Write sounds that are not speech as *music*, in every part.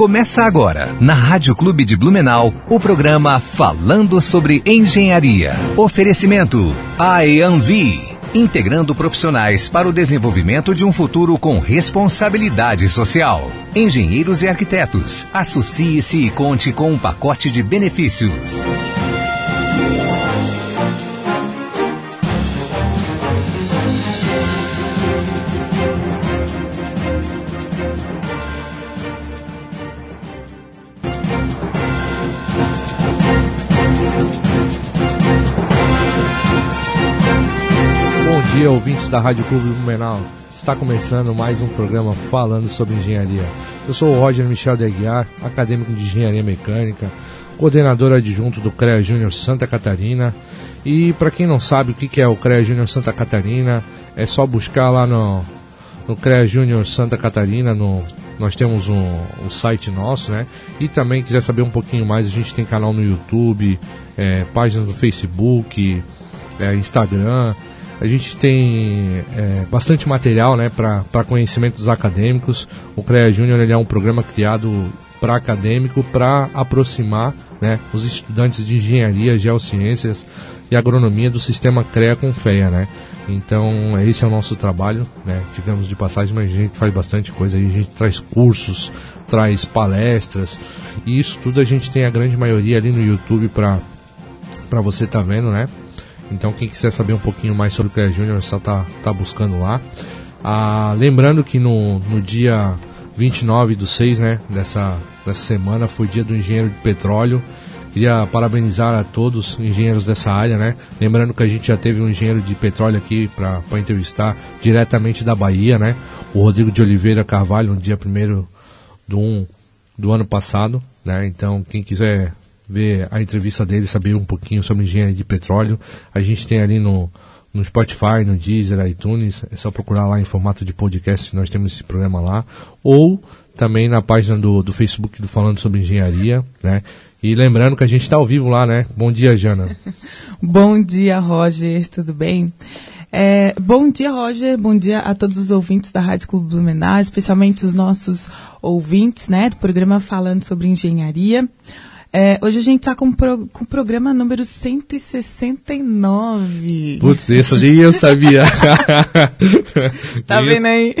Começa agora, na Rádio Clube de Blumenau, o programa Falando sobre Engenharia. Oferecimento IAMV, integrando profissionais para o desenvolvimento de um futuro com responsabilidade social. Engenheiros e arquitetos, associe-se e conte com um pacote de benefícios. Ouvintes da Rádio Clube Blumenau. Está começando mais um programa falando sobre engenharia. Eu sou o Roger Michel de Aguiar, acadêmico de engenharia mecânica, coordenador adjunto do CREA Júnior Santa Catarina. E para quem não sabe o que é o CREA Júnior Santa Catarina, é só buscar lá no, no CREA Júnior Santa Catarina, no, nós temos um, um, site nosso, né? E também quiser saber um pouquinho mais, a gente tem canal no YouTube, é, páginas no Facebook, é, Instagram. A gente tem é, bastante material né, para conhecimento dos acadêmicos. O CREA Júnior é um programa criado para acadêmico para aproximar né, os estudantes de engenharia, geociências e agronomia do sistema CREA com FEA. Né? Então, esse é o nosso trabalho, né, digamos de passagem, mas a gente faz bastante coisa. A gente traz cursos, traz palestras, e isso tudo a gente tem a grande maioria ali no YouTube para você estar tá vendo, né? Então quem quiser saber um pouquinho mais sobre o CREA Júnior, só tá, tá buscando lá. Ah, lembrando que no, no dia 29 do 6, né, dessa, dessa semana, foi dia do engenheiro de petróleo. Queria parabenizar a todos os engenheiros dessa área, né? Lembrando que a gente já teve um engenheiro de petróleo aqui para entrevistar diretamente da Bahia, né? O Rodrigo de Oliveira Carvalho, no dia 1 do, um, do ano passado, né? Então, quem quiser ver a entrevista dele, saber um pouquinho sobre engenharia de petróleo. A gente tem ali no, no Spotify, no Deezer, iTunes, é só procurar lá em formato de podcast, nós temos esse programa lá. Ou também na página do, do Facebook do Falando sobre Engenharia, né? E lembrando que a gente está ao vivo lá, né? Bom dia, Jana. *laughs* bom dia, Roger, tudo bem? É, bom dia, Roger. Bom dia a todos os ouvintes da Rádio Clube Blumenau, especialmente os nossos ouvintes, né, do programa Falando sobre Engenharia. É, hoje a gente está com, pro, com o programa número 169. Putz, esse ali eu sabia. *laughs* tá vendo aí?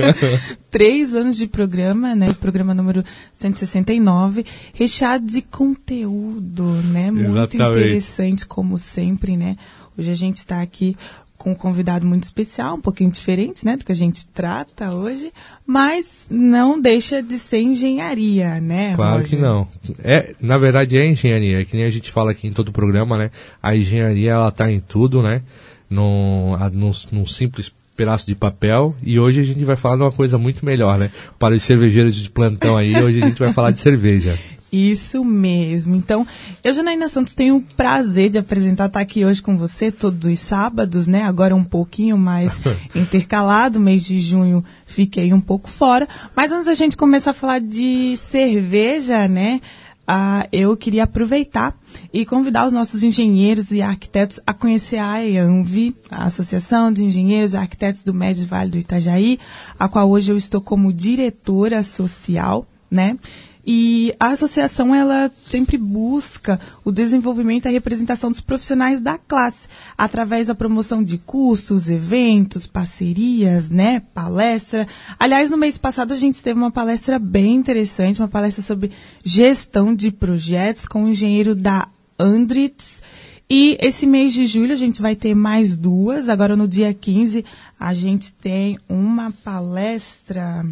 *laughs* Três anos de programa, né? Programa número 169, recheado de conteúdo, né? Muito Exatamente. interessante, como sempre, né? Hoje a gente está aqui com um convidado muito especial, um pouquinho diferente, né, do que a gente trata hoje, mas não deixa de ser engenharia, né? Claro Roger? que não. É, na verdade é engenharia, é que nem a gente fala aqui em todo o programa, né? A engenharia ela está em tudo, né? Num, num, num simples pedaço de papel e hoje a gente vai falar de uma coisa muito melhor, né? Para os cervejeiros de plantão aí, hoje a gente vai falar de cerveja. *laughs* Isso mesmo. Então, eu, Janaína Santos, tenho o prazer de apresentar, estar aqui hoje com você todos os sábados, né? Agora um pouquinho mais *laughs* intercalado, mês de junho fiquei um pouco fora. Mas antes da gente começar a falar de cerveja, né? Ah, eu queria aproveitar e convidar os nossos engenheiros e arquitetos a conhecer a EANV, a Associação de Engenheiros e Arquitetos do Médio Vale do Itajaí, a qual hoje eu estou como diretora social, né? E a associação ela sempre busca o desenvolvimento e a representação dos profissionais da classe através da promoção de cursos, eventos, parcerias, né, palestra. Aliás, no mês passado a gente teve uma palestra bem interessante, uma palestra sobre gestão de projetos com o engenheiro da Andritz. E esse mês de julho a gente vai ter mais duas. Agora no dia 15 a gente tem uma palestra.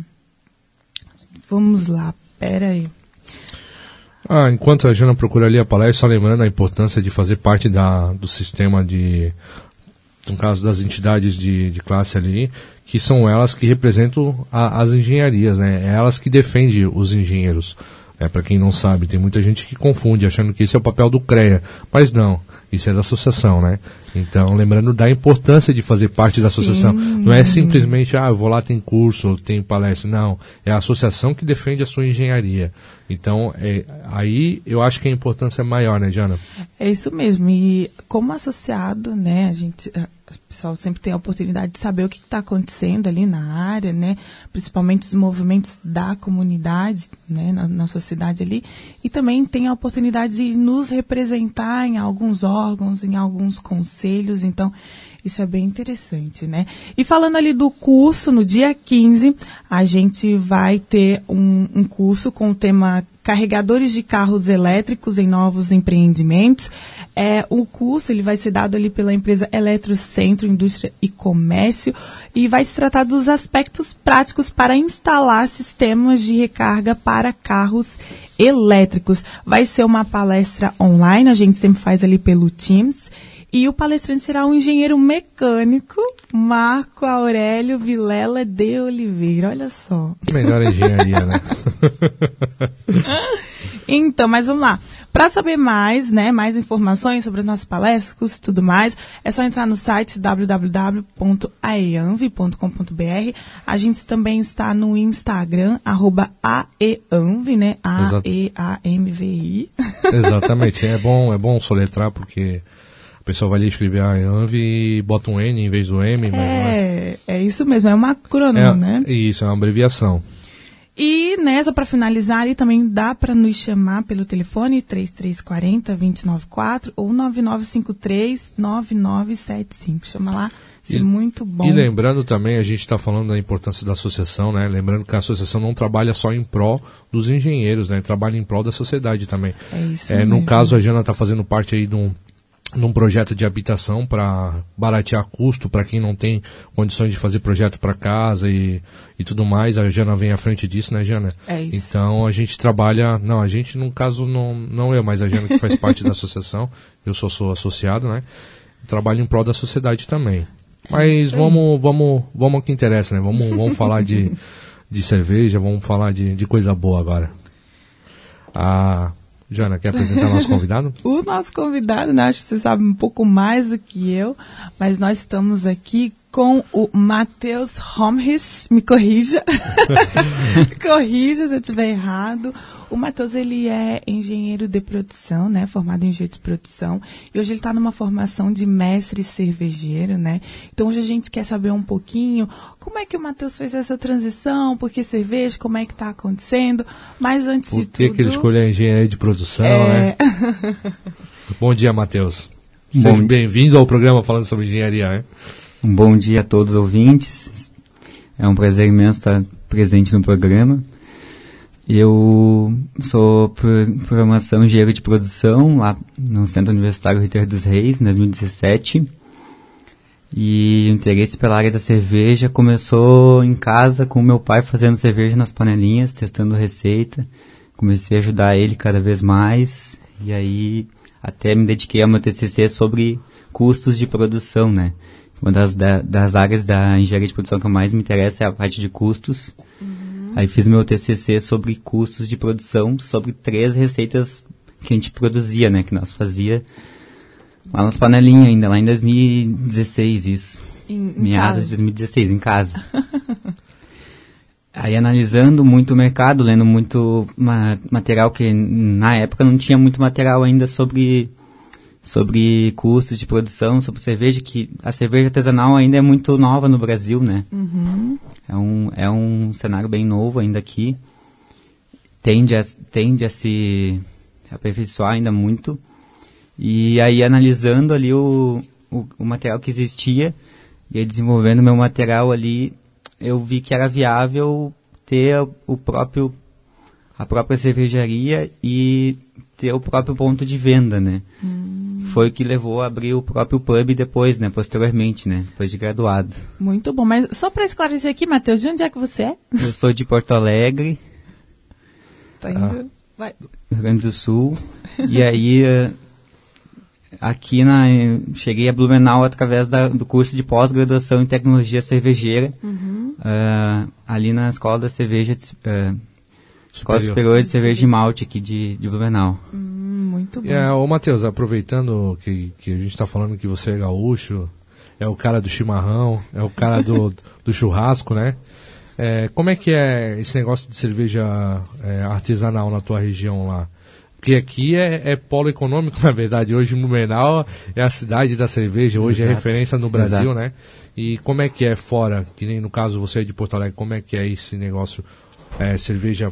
Vamos lá, Pera aí. Ah, enquanto a Jana procura ali a palestra, só lembrando a importância de fazer parte da, do sistema de, no caso das entidades de, de classe ali, que são elas que representam a, as engenharias, né? É elas que defendem os engenheiros. É, para quem não sabe, tem muita gente que confunde, achando que esse é o papel do CREA. Mas não, isso é da associação, né? Então, lembrando da importância de fazer parte da associação. Sim. Não é simplesmente, ah, eu vou lá, tem curso, tem palestra. Não, é a associação que defende a sua engenharia. Então, é, aí eu acho que a importância é maior, né, Jana? É isso mesmo. E como associado, né, a gente o pessoal sempre tem a oportunidade de saber o que está acontecendo ali na área, né? Principalmente os movimentos da comunidade, né? Na, na sociedade ali. E também tem a oportunidade de nos representar em alguns órgãos, em alguns conselhos. Então, isso é bem interessante, né? E falando ali do curso, no dia 15, a gente vai ter um, um curso com o tema Carregadores de Carros Elétricos em Novos Empreendimentos. É, o curso ele vai ser dado ali pela empresa Eletrocentro Indústria e Comércio e vai se tratar dos aspectos práticos para instalar sistemas de recarga para carros elétricos. Vai ser uma palestra online, a gente sempre faz ali pelo Teams. E o palestrante será o engenheiro mecânico Marco Aurélio Vilela de Oliveira. Olha só. Melhor engenharia, né? *laughs* então, mas vamos lá. Para saber mais, né, mais informações sobre as nossas palestras, tudo mais, é só entrar no site www.aeanv.com.br. A gente também está no Instagram, arroba aeanv, né? A-E-A-M-V-I. Exatamente. É bom, é bom soletrar porque o pessoal vai ali escrever a ANV e bota um N em vez do M. É, é... é isso mesmo, é um acrônimo, é, né? Isso, é uma abreviação. E nessa, para finalizar, e também dá para nos chamar pelo telefone 3340-294 ou 9953-9975. Chama lá, isso é muito bom. E lembrando também, a gente está falando da importância da associação, né? Lembrando que a associação não trabalha só em prol dos engenheiros, né? Trabalha em prol da sociedade também. É isso é, mesmo. No caso, a Jana está fazendo parte aí de um num projeto de habitação para baratear custo para quem não tem condições de fazer projeto para casa e, e tudo mais. A Jana vem à frente disso, né, Jana? É isso. Então a gente trabalha, não, a gente no caso não, não eu, mas a Jana que faz parte da associação, *laughs* eu sou, sou associado, né? Trabalho em prol da sociedade também. Mas vamos, vamos, vamos ao que interessa, né? Vamos, vamos falar de, *laughs* de cerveja, vamos falar de, de coisa boa agora. Ah, Jana, quer apresentar o nosso convidado? *laughs* o nosso convidado, né, acho que você sabe um pouco mais do que eu, mas nós estamos aqui com o Matheus Homrich, me corrija, *laughs* *laughs* corrija se eu estiver errado. O Matheus, ele é engenheiro de produção, né, formado em engenheiro de produção, e hoje ele está numa formação de mestre cervejeiro, né, então hoje a gente quer saber um pouquinho como é que o Matheus fez essa transição, por que cerveja, como é que está acontecendo, mas antes por de tudo... Por que ele escolheu a engenharia de produção, é... né? *laughs* Bom dia, Matheus. Seja bem-vindo ao programa falando sobre engenharia, né? Um bom dia a todos os ouvintes. É um prazer imenso estar presente no programa. Eu sou por formação engenheiro de produção lá no Centro Universitário Ritter dos Reis, em 2017. E o interesse pela área da cerveja começou em casa com meu pai fazendo cerveja nas panelinhas, testando receita. Comecei a ajudar ele cada vez mais. E aí até me dediquei ao meu TCC sobre custos de produção, né? Uma das, da, das áreas da engenharia de produção que mais me interessa é a parte de custos. Uhum. Aí fiz meu TCC sobre custos de produção, sobre três receitas que a gente produzia, né? Que nós fazia lá nas panelinhas ainda, lá em 2016 isso. Em, em Meados de 2016, em casa. Aí analisando muito o mercado, lendo muito ma material que na época não tinha muito material ainda sobre sobre custos de produção, sobre cerveja, que a cerveja artesanal ainda é muito nova no Brasil, né? Uhum. É, um, é um cenário bem novo ainda aqui. Tende a, tende a se aperfeiçoar ainda muito. E aí, analisando ali o, o, o material que existia, e aí desenvolvendo meu material ali, eu vi que era viável ter o próprio a própria cervejaria e ter o próprio ponto de venda, né? Hum. Foi o que levou a abrir o próprio pub depois, né? Posteriormente, né? Depois de graduado. Muito bom. Mas só para esclarecer aqui, Matheus, de onde é que você é? Eu sou de Porto Alegre. Tá indo... Ah. Vai. Rio Grande do Sul. e aí, eh, aqui na... Cheguei a Blumenau através da, do curso de pós-graduação em tecnologia cervejeira. Uhum. Uh, ali na Escola da Cerveja... Uh, Escola Superior de Cerveja e Malte aqui de, de Blumenau. Hum, muito bom. É, ô Matheus, aproveitando que, que a gente está falando que você é gaúcho, é o cara do chimarrão, é o cara do, *laughs* do churrasco, né? É, como é que é esse negócio de cerveja é, artesanal na tua região lá? Porque aqui é, é, polo econômico, *laughs* na verdade. Hoje Blumenau é a cidade da cerveja, hoje é Exato. é referência no Brasil, Exato. né? E como é que é fora, que nem no caso você é de Porto Alegre, como é que é esse negócio, é, cerveja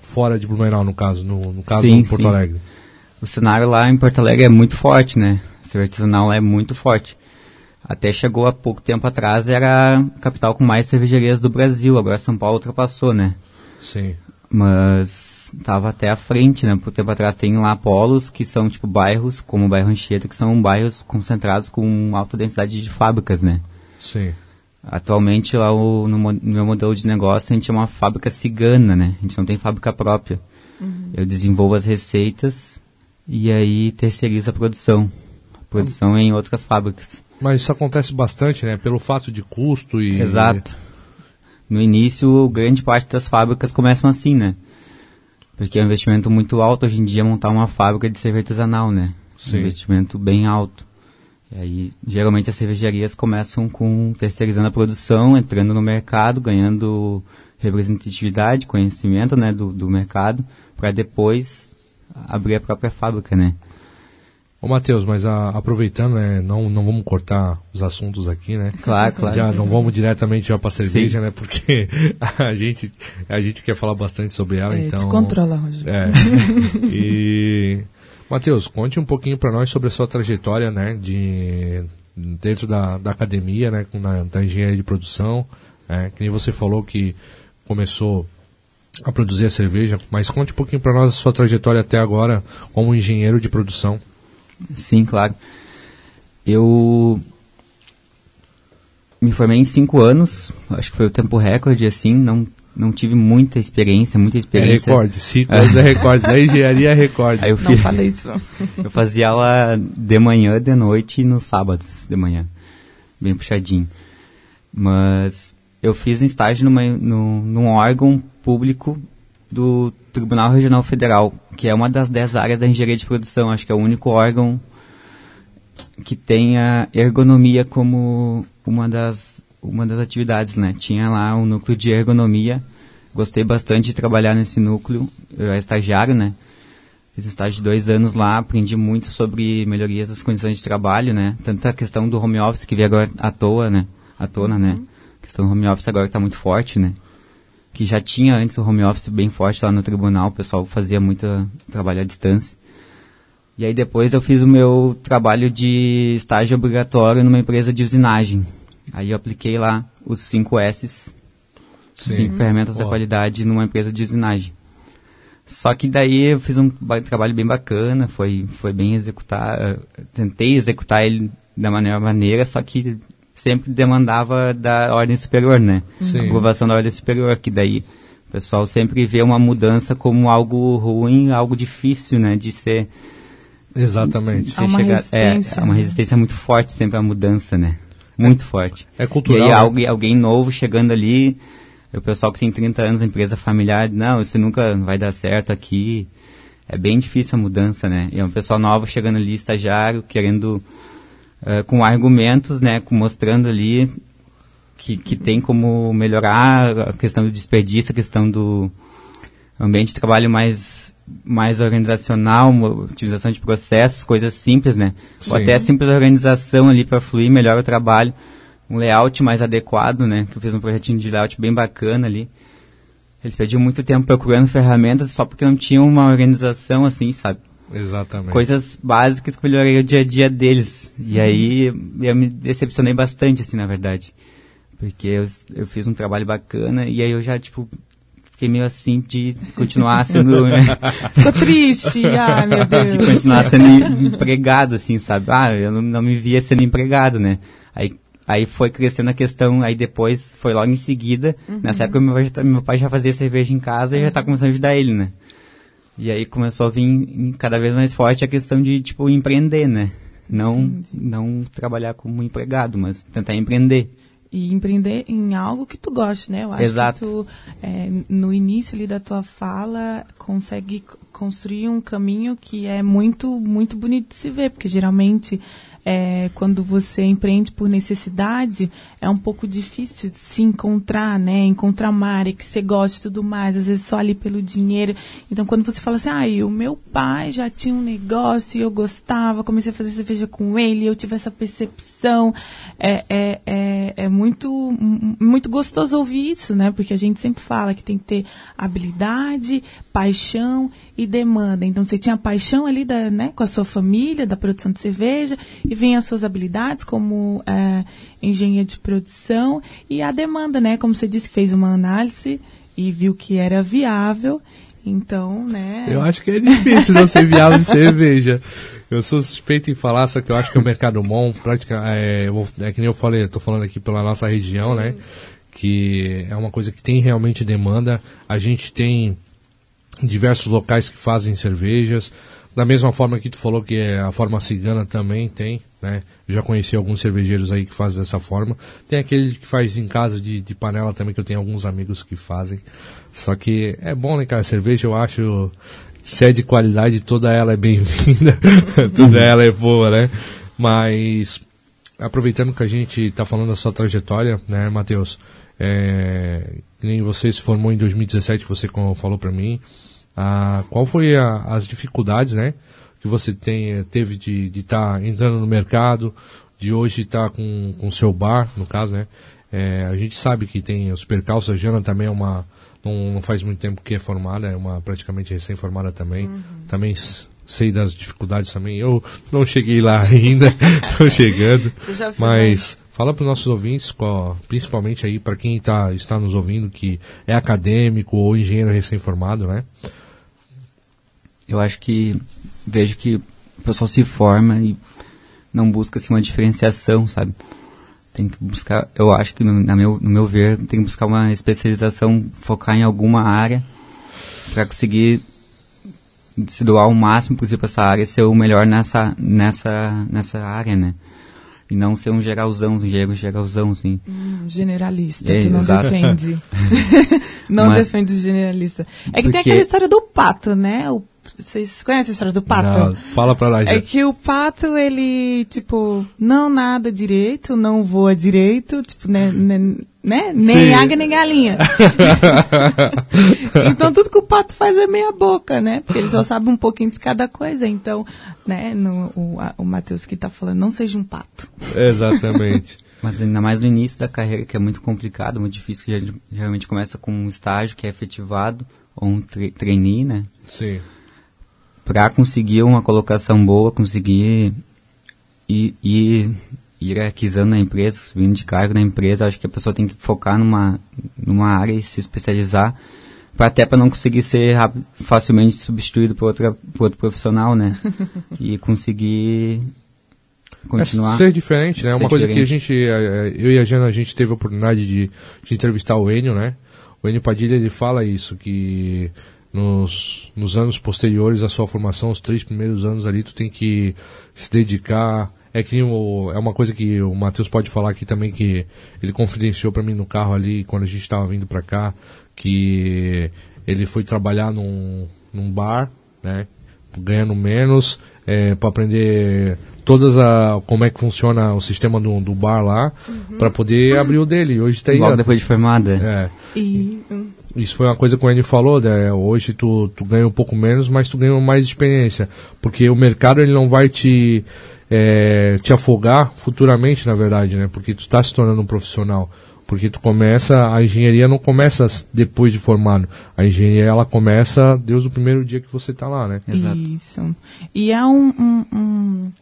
fora de Blumenau, no caso, no, no caso sim, Porto sim. Alegre? O cenário lá em Porto Alegre é muito forte, né? A cerveja artesanal é muito forte. Até chegou há pouco tempo atrás, era a capital com mais cervejarias do Brasil. Agora São Paulo ultrapassou, né? Sim. Mas estava até à frente, né? Por tempo atrás tem lá polos que são tipo bairros, como o bairro Anchieta, que são bairros concentrados com alta densidade de fábricas, né? Sim. Atualmente lá o, no, no, meu modelo de negócio a gente é uma fábrica cigana, né? A gente não tem fábrica própria. Uhum. Eu desenvolvo as receitas e aí terceirizo a produção. A produção é em outras fábricas. Mas isso acontece bastante, né? Pelo fato de custo e... Exato. No início, grande parte das fábricas começam assim, né? Porque é um investimento muito alto hoje em dia montar uma fábrica de cerveja artesanal, né? Sim. Um investimento bem alto. E aí, geralmente as cervejarias começam com terceirizando a produção, entrando no mercado, ganhando representatividade, conhecimento, né, do, do mercado, para depois abrir a própria fábrica, né? Ô Matheus, mas a, aproveitando, né, não, não vamos cortar os assuntos aqui, né? Claro, claro. Já não vamos diretamente já para cerveja, Sim. né? Porque *laughs* a gente, a gente quer falar bastante sobre ela, é, então... Descontrola, Rogério. É. e... Matheus, conte um pouquinho para nós sobre a sua trajetória, né? De, dentro da, da academia, né? Na, da engenharia de produção. É, que nem você falou que começou a produzir a cerveja, mas conte um pouquinho para nós a sua trajetória até agora como engenheiro de produção. Sim, claro. Eu me formei em cinco anos, acho que foi o tempo recorde, assim, não, não tive muita experiência, muita experiência. É recorde, cinco anos é recorde, da engenharia é recorde. Aí eu fiz, não falei isso. *laughs* eu fazia aula de manhã, de noite e nos sábados de manhã, bem puxadinho. Mas eu fiz um estágio numa, no, num órgão público do Tribunal Regional Federal, que é uma das dez áreas da engenharia de produção. Acho que é o único órgão que tem a ergonomia como uma das, uma das atividades, né? Tinha lá um núcleo de ergonomia. Gostei bastante de trabalhar nesse núcleo. Eu era estagiário, né? Fiz um estágio de dois anos lá, aprendi muito sobre melhorias das condições de trabalho, né? Tanto a questão do home office, que veio agora à toa, né? À tona, né? A questão do home office agora está muito forte, né? que já tinha antes o home office bem forte lá no tribunal, o pessoal fazia muito trabalho à distância. E aí depois eu fiz o meu trabalho de estágio obrigatório numa empresa de usinagem. Aí eu apliquei lá os 5 S's, Sim. cinco ferramentas da qualidade numa empresa de usinagem. Só que daí eu fiz um trabalho bem bacana, foi, foi bem executar, tentei executar ele da maneira maneira, só que sempre demandava da ordem superior, né? Sim. A aprovação da ordem superior, que daí o pessoal sempre vê uma mudança como algo ruim, algo difícil, né? De ser... Exatamente. Há uma chegar, resistência. É, uma resistência muito forte sempre à mudança, né? Muito é, forte. É cultural. E aí né? alguém, alguém novo chegando ali, o pessoal que tem 30 anos, empresa familiar, não, isso nunca vai dar certo aqui. É bem difícil a mudança, né? E é um pessoal novo chegando ali, estagiário, querendo uh, com argumentos, né, com, mostrando ali que, que tem como melhorar a questão do desperdício, a questão do ambiente de trabalho mais, mais organizacional, utilização de processos, coisas simples, né? Sim. Ou até a simples organização ali para fluir melhor o trabalho, um layout mais adequado, né? Que eu fiz um projetinho de layout bem bacana ali. Eles perdiam muito tempo procurando ferramentas só porque não tinham uma organização assim, sabe? Exatamente. Coisas básicas que melhoraria o dia a dia deles. E aí eu me decepcionei bastante, assim, na verdade. Porque eu, eu fiz um trabalho bacana e aí eu já, tipo, fiquei meio assim de continuar sendo. *laughs* Né? Ficou triste, ah, meu Deus. De continuar sendo empregado, assim, sabe? Ah, eu não, não me via sendo empregado, né? Aí, aí foi crescendo a questão, aí depois foi logo em seguida. Uhum. Nessa época meu pai, já, meu pai já fazia cerveja em casa uhum. e já tá começando a ajudar ele, né? E aí começou a vir cada vez mais forte a questão de, tipo, empreender, né? Não, não trabalhar como empregado, mas tentar empreender. e empreender em algo que tu goste, né? Eu acho Exato. que tu, é, no início ali da tua fala, consegue construir um caminho que é muito, muito bonito de se ver, porque geralmente é, quando você empreende por necessidade, é um pouco difícil de se encontrar, né? Encontrar uma área que você gosta e tudo mais, às vezes só ali pelo dinheiro. Então, quando você fala assim, ah, o meu pai já tinha um negócio e eu gostava, comecei a fazer cerveja com ele, eu tive essa percepção, é, é, é, é muito, muito gostoso ouvir isso, né? Porque a gente sempre fala que tem que ter habilidade, paixão e demanda. Então você tinha paixão ali da, né, com a sua família, da produção de cerveja, e vem as suas habilidades como é, engenheiro de produção e a demanda, né? Como você disse, fez uma análise e viu que era viável. Então, né? Eu acho que é difícil não ser viável de cerveja. Eu sou suspeito em falar, só que eu acho que o mercado bom, prática, é, vou- é que nem eu falei, eu tô falando aqui pela nossa região, né? Que é uma coisa que tem realmente demanda. A gente tem diversos locais que fazem cervejas. Da mesma forma que tu falou que é a forma cigana também tem, né? Já conheci alguns cervejeiros aí que fazem dessa forma. Tem aquele que faz em casa de, de panela também, que eu tenho alguns amigos que fazem. Só que é bom, né, cara? Cerveja eu acho, se é de qualidade, toda ela é bem-vinda. *laughs* toda ela é boa, né? Mas, aproveitando que a gente tá falando da sua trajetória, né, Matheus? É, nem você se formou em 2017, que você falou para mim. Ah, qual foi a- as dificuldades, né, que você tem, eh, teve de estar entrando no mercado, de hoje estar com o seu bar, no caso, né? É, a gente sabe que tem os percalços, a Jana também é uma, não, não faz muito tempo que é formada, é uma praticamente recém-formada também. Também s- sei das dificuldades também. Eu não cheguei lá *laughs* ainda, estou chegando. *laughs* Você Mas fala para os nossos ouvintes, qual- principalmente aí para quem tá, está nos ouvindo, que é acadêmico ou engenheiro recém-formado, né? Eu acho que vejo que o pessoal se forma e não busca assim, uma diferenciação, sabe? Tem que buscar, eu acho que no, na meu, no meu ver, tem que buscar uma especialização, focar em alguma área para conseguir se doar o máximo possível para essa área e ser o melhor nessa, nessa, nessa área, né? E não ser um geralzão, um geralzão, geralzão, assim. Hum, generalista, É, que não exato. defende. *laughs* não Mas- defende generalista. É que tem Porque- aquela história do pato, né? O- vocês conhecem a história do pato? Não, fala para lá, É já. que o pato, ele, tipo, não nada direito, não voa direito, tipo, né, né, né? nem Sim. águia nem galinha. *laughs* então tudo que o pato faz é meia boca, né? Porque ele só sabe um pouquinho de cada coisa. Então, né, no, o, a- o Matheus que tá falando, não seja um pato. Exatamente. *laughs* Mas ainda mais no início da carreira, que é muito complicado, muito difícil, que ger- geralmente começa com um estágio que é efetivado, ou um tre trainee, né? Sim. Para conseguir uma colocação boa, conseguir ir, ir hierarquizando na empresa, subindo de cargo na empresa, acho que a pessoa tem que focar numa, numa área e se especializar, pra, até para não conseguir ser facilmente substituído por, outra, por outro profissional, né? *laughs* e conseguir continuar. É ser diferente, né? Ser Uma coisa diferente. que a gente, eh, eu e a Jana, a gente teve a oportunidade de, de entrevistar o Enio, né? O Enio Padilha, ele fala isso, que nos, nos anos posteriores à sua formação, os três primeiros anos ali, tu tem que se dedicar. É que o, é uma coisa que o Matheus pode falar aqui também, que ele confidenciou para mim no carro ali, quando a gente estava vindo para cá, que ele foi trabalhar num, num bar, né? Ganhando menos, para aprender todas a como é que funciona o sistema do, do bar lá, para poder abrir o dele. Hoje tá aí, Logo depois de formada. é, E hum, isso foi uma coisa que o Andy falou, né? hoje tu, tu ganha um pouco menos, mas tu ganha mais experiência, porque o mercado ele não vai te é, te afogar futuramente, na verdade, né? Porque tu está se tornando um profissional, porque tu começa a engenharia não começa depois de formado, a engenharia ela começa desde o primeiro dia que você está lá, né? Exato. Isso. E é um, um, um,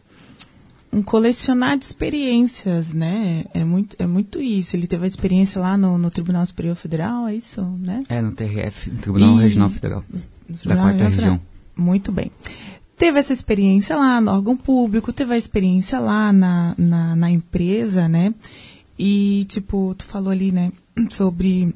um colecionar de experiências, né? É muito, é muito isso. Ele teve a experiência lá no, no Tribunal Superior Federal, é isso, né? É, no TRF, Tribunal E- Regional Federal. No Da quarta Federal. região. Muito bem. Teve essa experiência lá no órgão público, teve a experiência lá na, na, na empresa, né? E, tipo, tu falou ali, né, sobre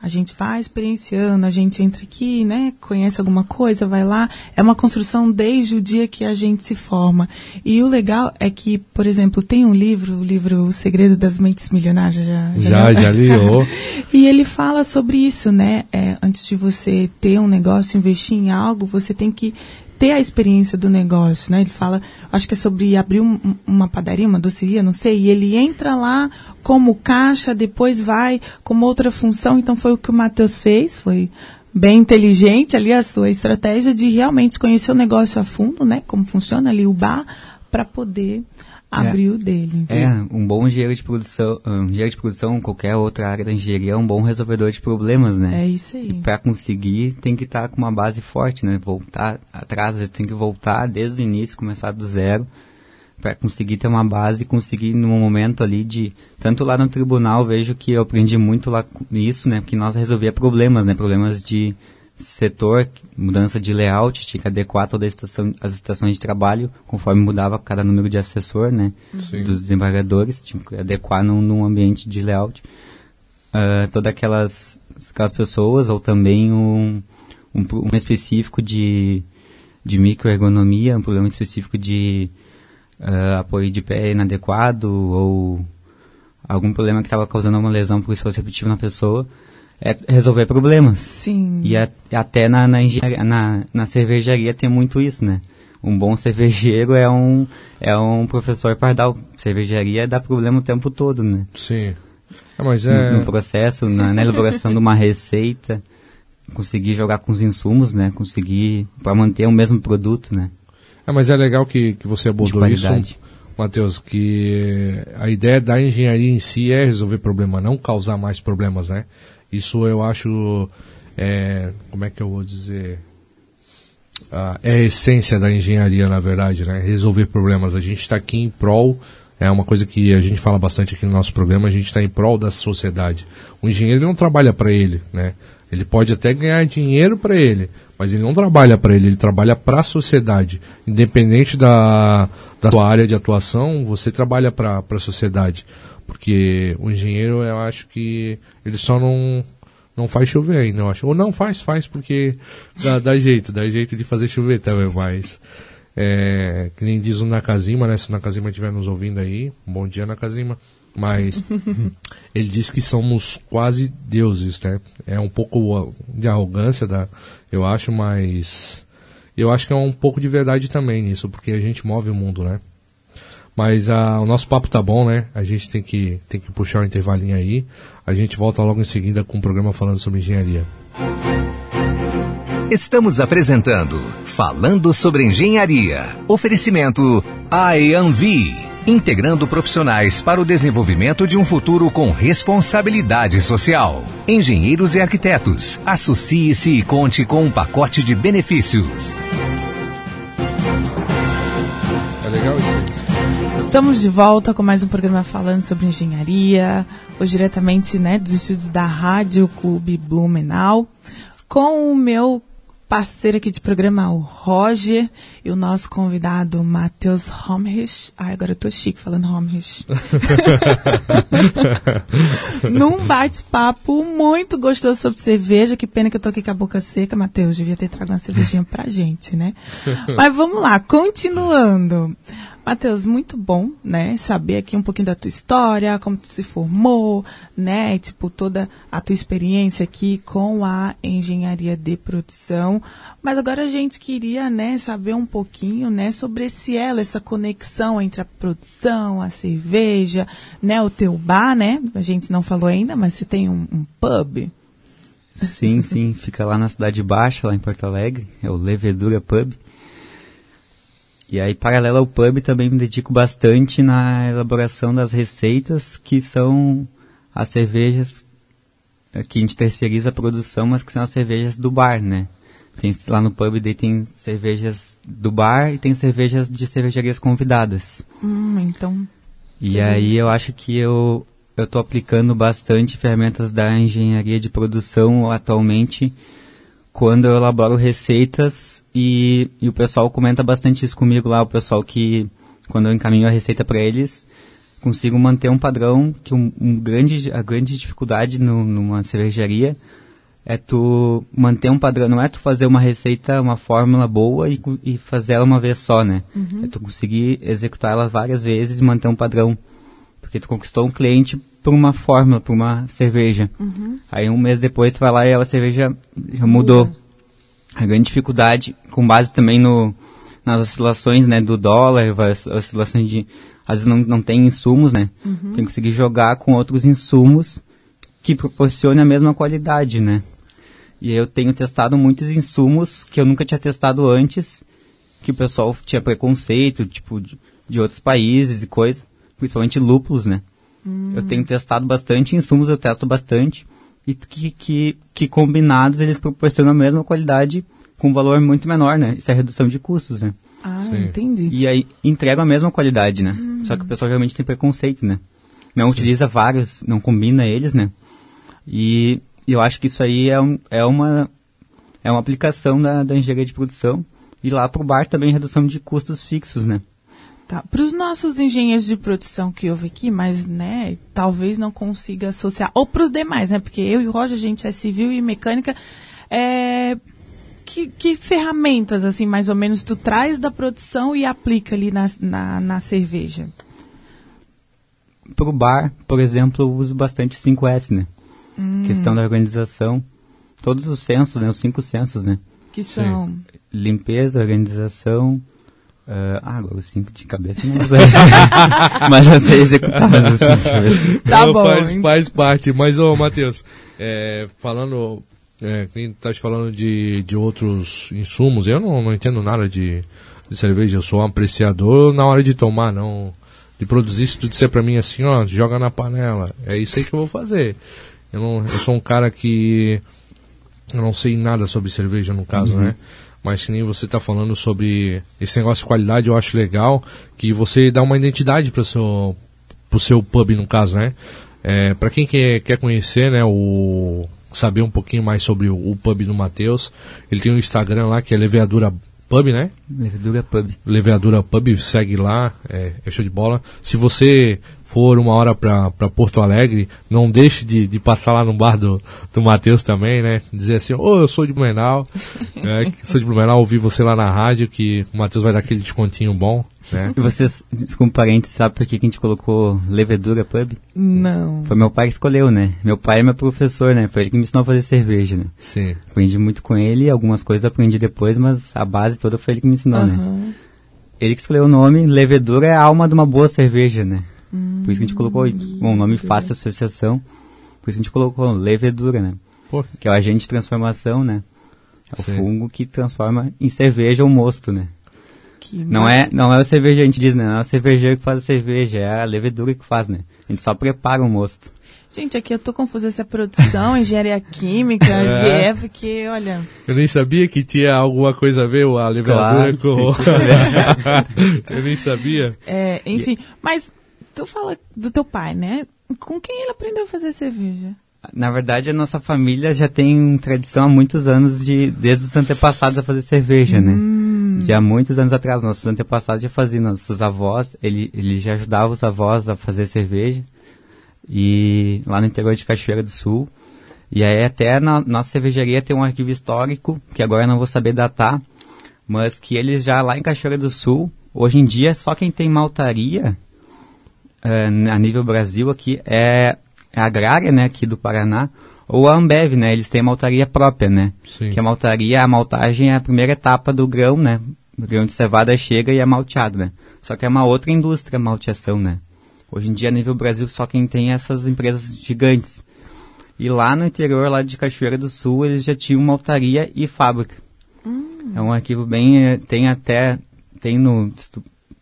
A gente vai experienciando, a gente entra aqui, né? Conhece alguma coisa, vai lá. É uma construção desde o dia que a gente se forma. E o legal é que, por exemplo, tem um livro, o livro O Segredo das Mentes Milionárias, já Já, já, já li. *laughs* E ele fala sobre isso, né? É, antes de você ter um negócio, investir em algo, você tem que ter a experiência do negócio, né? Ele fala, acho que é sobre abrir um, uma padaria, uma doceria, não sei, e ele entra lá como caixa, depois vai como outra função, então foi o que o Matheus fez, foi bem inteligente ali a sua estratégia de realmente conhecer o negócio a fundo, né? Como funciona ali o bar, para poder abriu é, dele. É, um bom engenheiro de produção, um engenheiro de produção, qualquer outra área da engenharia é um bom resolvedor de problemas, né? É isso aí. E para conseguir tem que estar tá com uma base forte, né? Voltar atrás, às vezes tem que voltar desde o início, começar do zero, para conseguir ter uma base, conseguir no momento ali de tanto lá no tribunal vejo que eu aprendi muito lá nisso, né? Porque nós resolvia problemas, né? Problemas de setor, mudança de layout, tinha que adequar toda a estação, as estações de trabalho, conforme mudava cada número de assessor, né, Sim. dos desembargadores, tinha que adequar num, num ambiente de layout. Uh, todas aquelas, aquelas pessoas, ou também um, um, um específico de, de microergonomia, um problema específico de uh, apoio de pé inadequado, ou algum problema que estava causando uma lesão por esforço repetitivo na pessoa, é resolver problemas. Sim. E a, até na, na, na, na cervejaria tem muito isso, né? Um bom cervejeiro é um, é um professor pardal. Cervejaria dá problema o tempo todo, né? Sim. É, mas é... no, no processo, na, na elaboração de uma receita, conseguir jogar com os insumos, né? Conseguir para manter o mesmo produto, né? É, mas é legal que, que você abordou isso, Matheus, que a ideia da engenharia em si é resolver problema, não causar mais problemas, né? Isso eu acho, é, como é que eu vou dizer, ah, é a essência da engenharia, na verdade, né? Resolver problemas. A gente está aqui em prol, é uma coisa que a gente fala bastante aqui no nosso programa, a gente está em prol da sociedade. O engenheiro não trabalha para ele, né? Ele pode até ganhar dinheiro para ele, mas ele não trabalha para ele, ele trabalha para a sociedade. Independente da, da sua área de atuação, você trabalha para a sociedade. Porque o engenheiro, eu acho que ele só não não faz chover ainda, eu acho. Ou não faz, faz porque dá, dá jeito, dá jeito de fazer chover também, mas é, que nem diz o Nakazima, né? Se o Nakazima estiver nos ouvindo aí, bom dia Nakazima. Mas *laughs* ele diz que somos quase deuses, né? É um pouco de arrogância, da, eu acho, mas eu acho que é um pouco de verdade também nisso, porque a gente move o mundo, né? Mas uh, o nosso papo tá bom, né? A gente tem que, tem que puxar o um intervalinho aí. A gente volta logo em seguida com um programa falando sobre engenharia. Estamos apresentando Falando sobre Engenharia. Oferecimento IAMV. Integrando profissionais para o desenvolvimento de um futuro com responsabilidade social. Engenheiros e arquitetos. Associe-se e conte com um pacote de benefícios. É legal isso. Estamos de volta com mais um programa falando sobre engenharia, hoje diretamente né, dos estúdios da Rádio Clube Blumenau, com o meu parceiro aqui de programa, o Roger, e o nosso convidado, Matheus Homrich. Ai, agora eu tô chique falando Homrich. *laughs* Num bate-papo muito gostoso sobre cerveja. Que pena que eu tô aqui com a boca seca, Matheus. Devia ter trago uma cervejinha pra gente, né? *laughs* Mas vamos lá, continuando. Matheus, muito bom, né? Saber aqui um pouquinho da tua história, como tu se formou, né? Tipo, toda a tua experiência aqui com a engenharia de produção. Mas agora a gente queria, né, saber um pouquinho, né, sobre esse ela, essa conexão entre a produção, a cerveja, né, o teu bar, né? A gente não falou ainda, mas você tem um, um pub. Sim, sim, fica lá na Cidade Baixa, lá em Porto Alegre, é o Levedura Pub. E aí, paralelo ao pub, também me dedico bastante na elaboração das receitas, que são as cervejas eh, que a gente terceiriza a produção, mas que são as cervejas do bar, né? Tem, lá no pub daí tem cervejas do bar e tem cervejas de cervejarias convidadas. Hum, então. E aí eu acho que eu eu estou aplicando bastante ferramentas da engenharia de produção atualmente quando eu elaboro receitas e, e o pessoal comenta bastante isso comigo lá, o pessoal que, quando eu encaminho a receita para eles, consigo manter um padrão que um, um grande, a grande dificuldade no, numa cervejaria é tu manter um padrão, não é tu fazer uma receita, uma fórmula boa e, e fazer ela uma vez só, né? Uhum. É tu conseguir executar ela várias vezes e manter um padrão. Porque tu conquistou um cliente por uma fórmula, por uma cerveja. Uhum. Aí um mês depois tu vai lá e a cerveja já mudou. A grande dificuldade, com base também no, nas oscilações né, do dólar, oscilações de. Às vezes não, não tem insumos, né? Uhum. Tem que conseguir jogar com outros insumos que proporcionem a mesma qualidade, né? E eu tenho testado muitos insumos que eu nunca tinha testado antes, que o pessoal tinha preconceito, tipo, de, de outros países e coisa, principalmente lúpulos, né? Hum. Eu tenho testado bastante insumos, eu testo bastante, e que, que, que combinados eles proporcionam a mesma qualidade com um valor muito menor, né? Isso é redução de custos, né? Ah, Sim. entendi. E aí entregam a mesma qualidade, né? Hum. Só que o pessoal realmente tem preconceito, né? Não Sim. utiliza vários, não combina eles, né? E e eu acho que isso aí é, um, é, uma, é uma aplicação da, da engenharia de produção. E lá para o bar também redução de custos fixos, né? Tá. Para os nossos engenheiros de produção que houve aqui, mas né, talvez não consiga associar, ou para os demais, né? Porque eu e o Roger, a gente é civil e mecânica. É, que, que, ferramentas, assim, mais ou menos, tu traz da produção e aplica ali na, na, na cerveja? Para o bar, por exemplo, eu uso bastante 5S, né? Hum. Questão da organização. Todos os censos, né? Os cinco censos, né? Que são? Limpeza, organização. Uh, ah, agora os cinco de cabeça não sei. *laughs* mas eu sei executar mas de cabeça. Tá bom. Faz, faz parte. Mas, ô, Matheus, é, falando. É, quem tá te falando de, de outros insumos, eu não, não entendo nada de, de cerveja, eu sou um apreciador na hora de tomar, não de produzir, se tu disser pra mim assim, ó, joga na panela, é isso aí que eu vou fazer. Eu, não, eu sou um cara que. Eu não sei nada sobre cerveja, no caso, uhum. né? Mas se nem você está falando sobre esse negócio de qualidade, eu acho legal que você dá uma identidade para o seu, pro seu pub, no caso, né? É, para quem quer, quer conhecer, né, o saber um pouquinho mais sobre o, o pub do Matheus, ele tem um Instagram lá que é Leveadura Pub, né? Leveadura Pub. Leveadura Pub, segue lá, é, é show de bola. Se você for uma hora para Porto Alegre, não deixe de, de passar lá no bar do, do Matheus também, né? Dizer assim, ô, oh, eu sou de Blumenau, *laughs* é, sou de Blumenau, ouvi você lá na rádio, que o Matheus vai dar aquele descontinho bom, né? E vocês, desculpa parentes, sabe por que a gente colocou Levedura Pub? Não. Foi meu pai que escolheu, né? Meu pai é meu professor, né? Foi ele que me ensinou a fazer cerveja, né? Sim. Aprendi muito com ele, algumas coisas aprendi depois, mas a base toda foi ele que me ensinou, uhum. né? Ele que escolheu o nome, Levedura é a alma de uma boa cerveja, né? Hum, por isso que a gente colocou um nome fácil, associação. Por isso que a gente colocou levedura, né? Por? Que é o agente de transformação, né? É o Sim. fungo que transforma em cerveja o mosto, né? Que não é, não é a cerveja, a gente diz, né? Não é o cervejeiro que faz a cerveja, é a levedura que faz, né? A gente só prepara o mosto. Gente, aqui eu tô confusa essa produção, *laughs* engenharia química, é. é porque, olha... Eu nem sabia que tinha alguma coisa a ver a levedura claro, com... *laughs* eu nem sabia. É, enfim, mas tu fala do teu pai, né? Com quem ele aprendeu a fazer cerveja? Na verdade, a nossa família já tem tradição há muitos anos de, desde os antepassados a fazer cerveja, né? hum. Já há muitos anos atrás, nossos antepassados já faziam, nossos avós, ele, ele já ajudava os avós a fazer cerveja. E lá no interior de Cachoeira do Sul. E aí até na nossa cervejaria tem um arquivo histórico, que agora eu não vou saber datar, mas que eles já lá em Cachoeira do Sul, hoje em dia só quem tem maltaria uh, a nível Brasil aqui é, é a agrária, né, aqui do Paraná, ou a Ambev, né, eles têm a maltaria própria, né, Sim. que a maltaria, a maltagem é a primeira etapa do grão, né, o grão de cevada chega e é malteado, né, só que é uma outra indústria a malteação, né. Hoje em dia, a nível Brasil, só quem tem essas empresas gigantes. E lá no interior, lá de Cachoeira do Sul, eles já tinham maltaria e fábrica. Hum. É um arquivo bem, eh, tem até, tem no,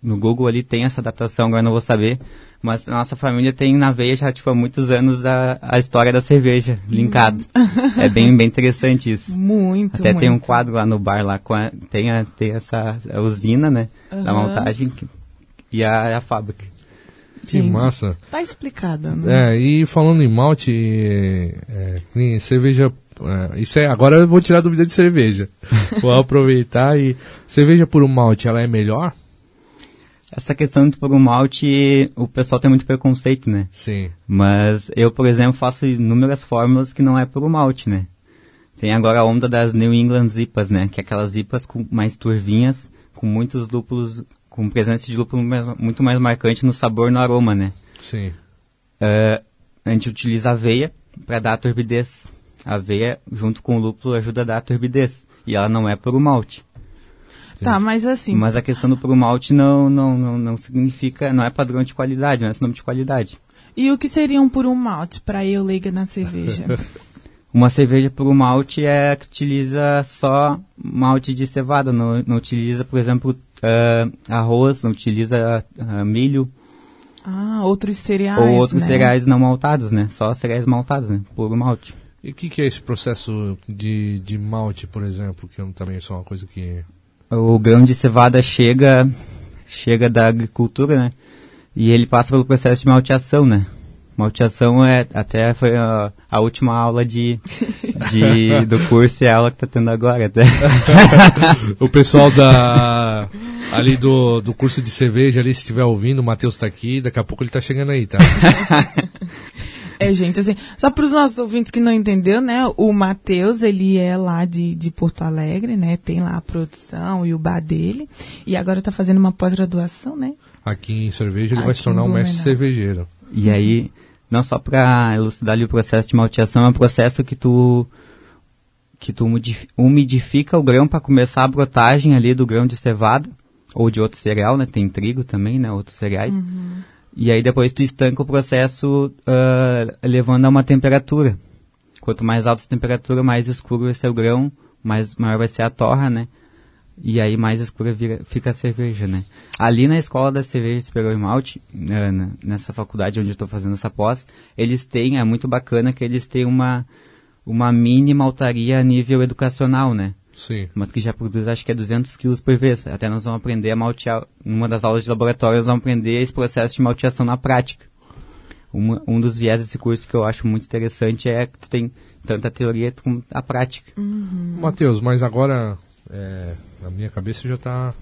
no Google ali, tem essa adaptação, agora não vou saber, mas a nossa família tem na veia já, tipo, há muitos anos a, a história da cerveja, linkado. Hum. é bem, bem interessante isso. Muito, Até muito. tem um quadro lá no bar, lá, com a, tem, a, tem essa usina, né, uhum. da montagem e a, a fábrica. Que massa. Tá explicado, né? É, e falando em malte, é, em cerveja é, isso é, agora eu vou tirar a dúvida de cerveja. *laughs* vou aproveitar e cerveja por um malte, ela é melhor? Essa questão do puro malte, o pessoal tem muito preconceito, né? Sim. Mas eu, por exemplo, faço inúmeras fórmulas que não é puro malte, né? Tem agora a onda das New England IPAs, né? Que é aquelas IPAs com mais turvinhas, com muitos lúpulos, com presença de lúpulo mais- muito mais marcante no sabor e no aroma, né? Sim. Eh, a gente utiliza aveia para dar a turbidez. A aveia, junto com o lúpulo, ajuda a dar a turbidez. E ela não é puro malte. Tá, mas assim, Mas a questão do puro malte não, não, não, não significa, não é padrão de qualidade, não é sinônimo de qualidade. e o que seria um puro malte para eu leiga na cerveja? *laughs* Uma cerveja puro malte é que utiliza só malte de cevada, não, não utiliza, por exemplo, ah, arroz, não utiliza ah, milho ah, outros cereais, ou outros né? cereais não maltados, né? Só cereais maltados, né? Puro malte. E o que, que é esse processo de, de malte, por exemplo, que eu também sou uma coisa que... O grão de cevada chega, chega da agricultura, né? E ele passa pelo processo de malteação, né? Malteação é até foi a, a última aula de, de *laughs* do curso e a aula que tá tendo agora, até. *laughs* O pessoal da ali do, do curso de cerveja ali, se estiver ouvindo, o Matheus tá aqui, daqui a pouco ele tá chegando aí, tá? *laughs* É, gente, assim, só para os nossos ouvintes que não entendeu, né? O Matheus, ele é lá de, de Porto Alegre, né? Tem lá a produção e o bar dele. E agora tá fazendo uma pós-graduação, né? Aqui em cerveja ele vai Aqui se tornar um mestre cervejeiro. E aí, não só para elucidar ali o processo de malteação, é um processo que tu que tu umidif- umidifica o grão para começar a brotagem ali do grão de cevada ou de outro cereal, né? Tem trigo também, né? Outros cereais. E aí depois tu estanca o processo ah, levando a uma temperatura. Quanto mais alta essa temperatura, mais escuro vai ser o grão, mais maior vai ser a torra, né? E aí mais escura vira- fica a cerveja, né? Ali na escola da cerveja Superior e Malte, na- nessa faculdade onde eu estou fazendo essa pós, eles têm, é muito bacana que eles têm uma, uma mini maltaria a nível educacional, né? Sim. Mas que já produz, acho que é 200 quilos por vez. Até nós vamos aprender a maltear, numa das aulas de laboratório, nós vamos aprender esse processo de malteação na prática. Uma- um dos viés desse curso que eu acho muito interessante é que tu tem tanto a teoria como a prática. Matheus, mas agora é, a minha cabeça já tá,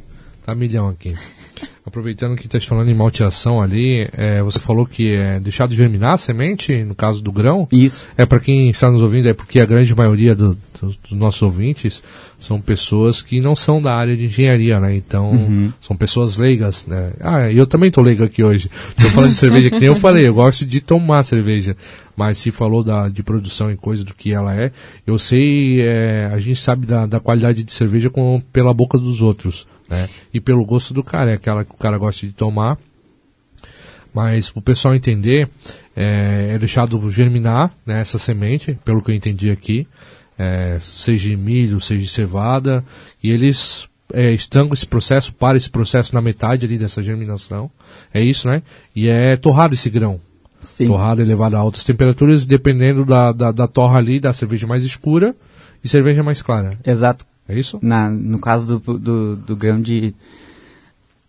tá milhão aqui. Aproveitando que tá te falando em malteação ali, é, você falou que é deixar de germinar a semente, no caso do grão. Isso. É para quem está nos ouvindo, é porque a grande maioria do- do- dos nossos ouvintes são pessoas que não são da área de engenharia, né? Então, são pessoas leigas, né? Ah, eu também tô leigo aqui hoje. Tô falando de cerveja que nem eu falei, eu gosto de tomar cerveja. Mas se falou da, de produção e coisa do que ela é, eu sei, é, a gente sabe da, da qualidade de cerveja com, pela boca dos outros, né? E pelo gosto do cara, é aquela que o cara gosta de tomar. Mas para o pessoal entender, é, é deixado germinar né, essa semente, pelo que eu entendi aqui, é, seja de milho, seja de cevada, e eles é, estancam esse processo, para esse processo na metade ali dessa germinação, é isso, né? E é torrado esse grão, Sim. torrado elevado a altas temperaturas, dependendo da, da, da torra ali, da cerveja mais escura e cerveja mais clara, Exato. É isso? Na, no caso do, do, do grão de.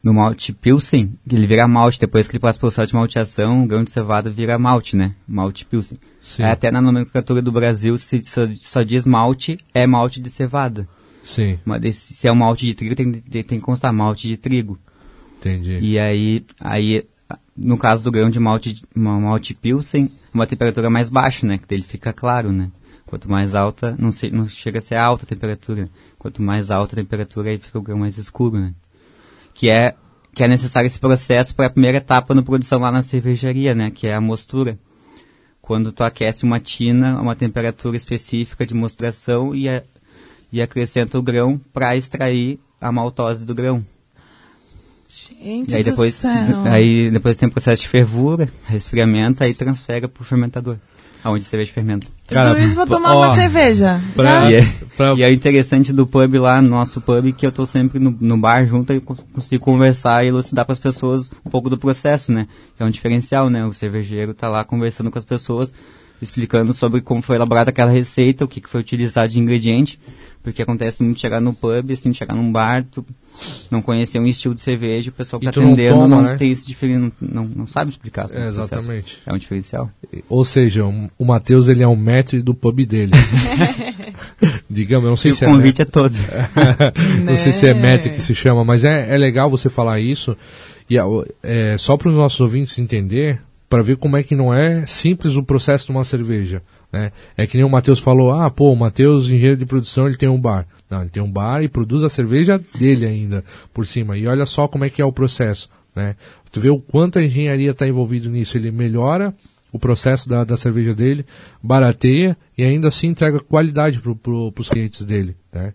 No malte Pilsen, ele vira malte, depois que ele passa pelo processo de malteação, o grão de cevada vira malte, né? Malte Pilsen. Sim. É, até na nomenclatura do Brasil, se só, só diz malte, é malte de cevada. Sim, Mas se é um malte de trigo, tem, tem, que constar malte de trigo. entendi. E aí, aí, no caso do grão de malte, malte Pilsen, uma temperatura mais baixa, né? Que ele fica claro, né? Quanto mais alta, não, se, não chega a ser alta a temperatura. Quanto mais alta a temperatura, aí fica o grão mais escuro, né? Que é, que é necessário esse processo para a primeira etapa na produção lá na cervejaria, né? Que é a mostura. Quando tu aquece uma tina a uma temperatura específica de mosturação e, a- e acrescenta o grão para extrair a maltose do grão. Gente E aí depois, *laughs* aí depois tem o processo de fervura, resfriamento, aí transfere pro fermentador, aonde a cerveja fermenta. Cara, Tudo isso vou tomar ó, uma cerveja. pra- Já? E é, pra- e é interessante do pub lá, no nosso pub, que eu tô sempre no, no bar junto e co- consigo conversar e elucidar para as pessoas um pouco do processo, né? É um diferencial, né? O cervejeiro tá lá conversando com as pessoas, explicando sobre como foi elaborada aquela receita, o que, que foi utilizado de ingrediente, porque acontece muito chegar no pub, assim, chegar num bar, tu não conhecer um estilo de cerveja, o pessoal que tá tu não atendendo toma, não, né? tem esse diferente, não, não, sabe explicar É, o processo. exatamente. É um diferencial. Ou seja, o- o Matheus ele é um mestre do pub dele. *laughs* Digamos, eu não sei E o se é convite é todo. *laughs* Não sei se é? Matt que se chama, mas é, é legal você falar isso. E é, só para os nossos ouvintes entender, para ver como é que não é simples o processo de uma cerveja. Né? É que nem o Matheus falou, ah, pô, o Matheus, engenheiro de produção, ele tem um bar. Não, ele tem um bar e produz a cerveja dele ainda por cima. E olha só como é que é o processo. Né? Tu vê o quanto a engenharia está envolvido nisso. Ele melhora o processo da, da cerveja dele, barateia e ainda assim entrega qualidade para pro, os clientes dele. Né?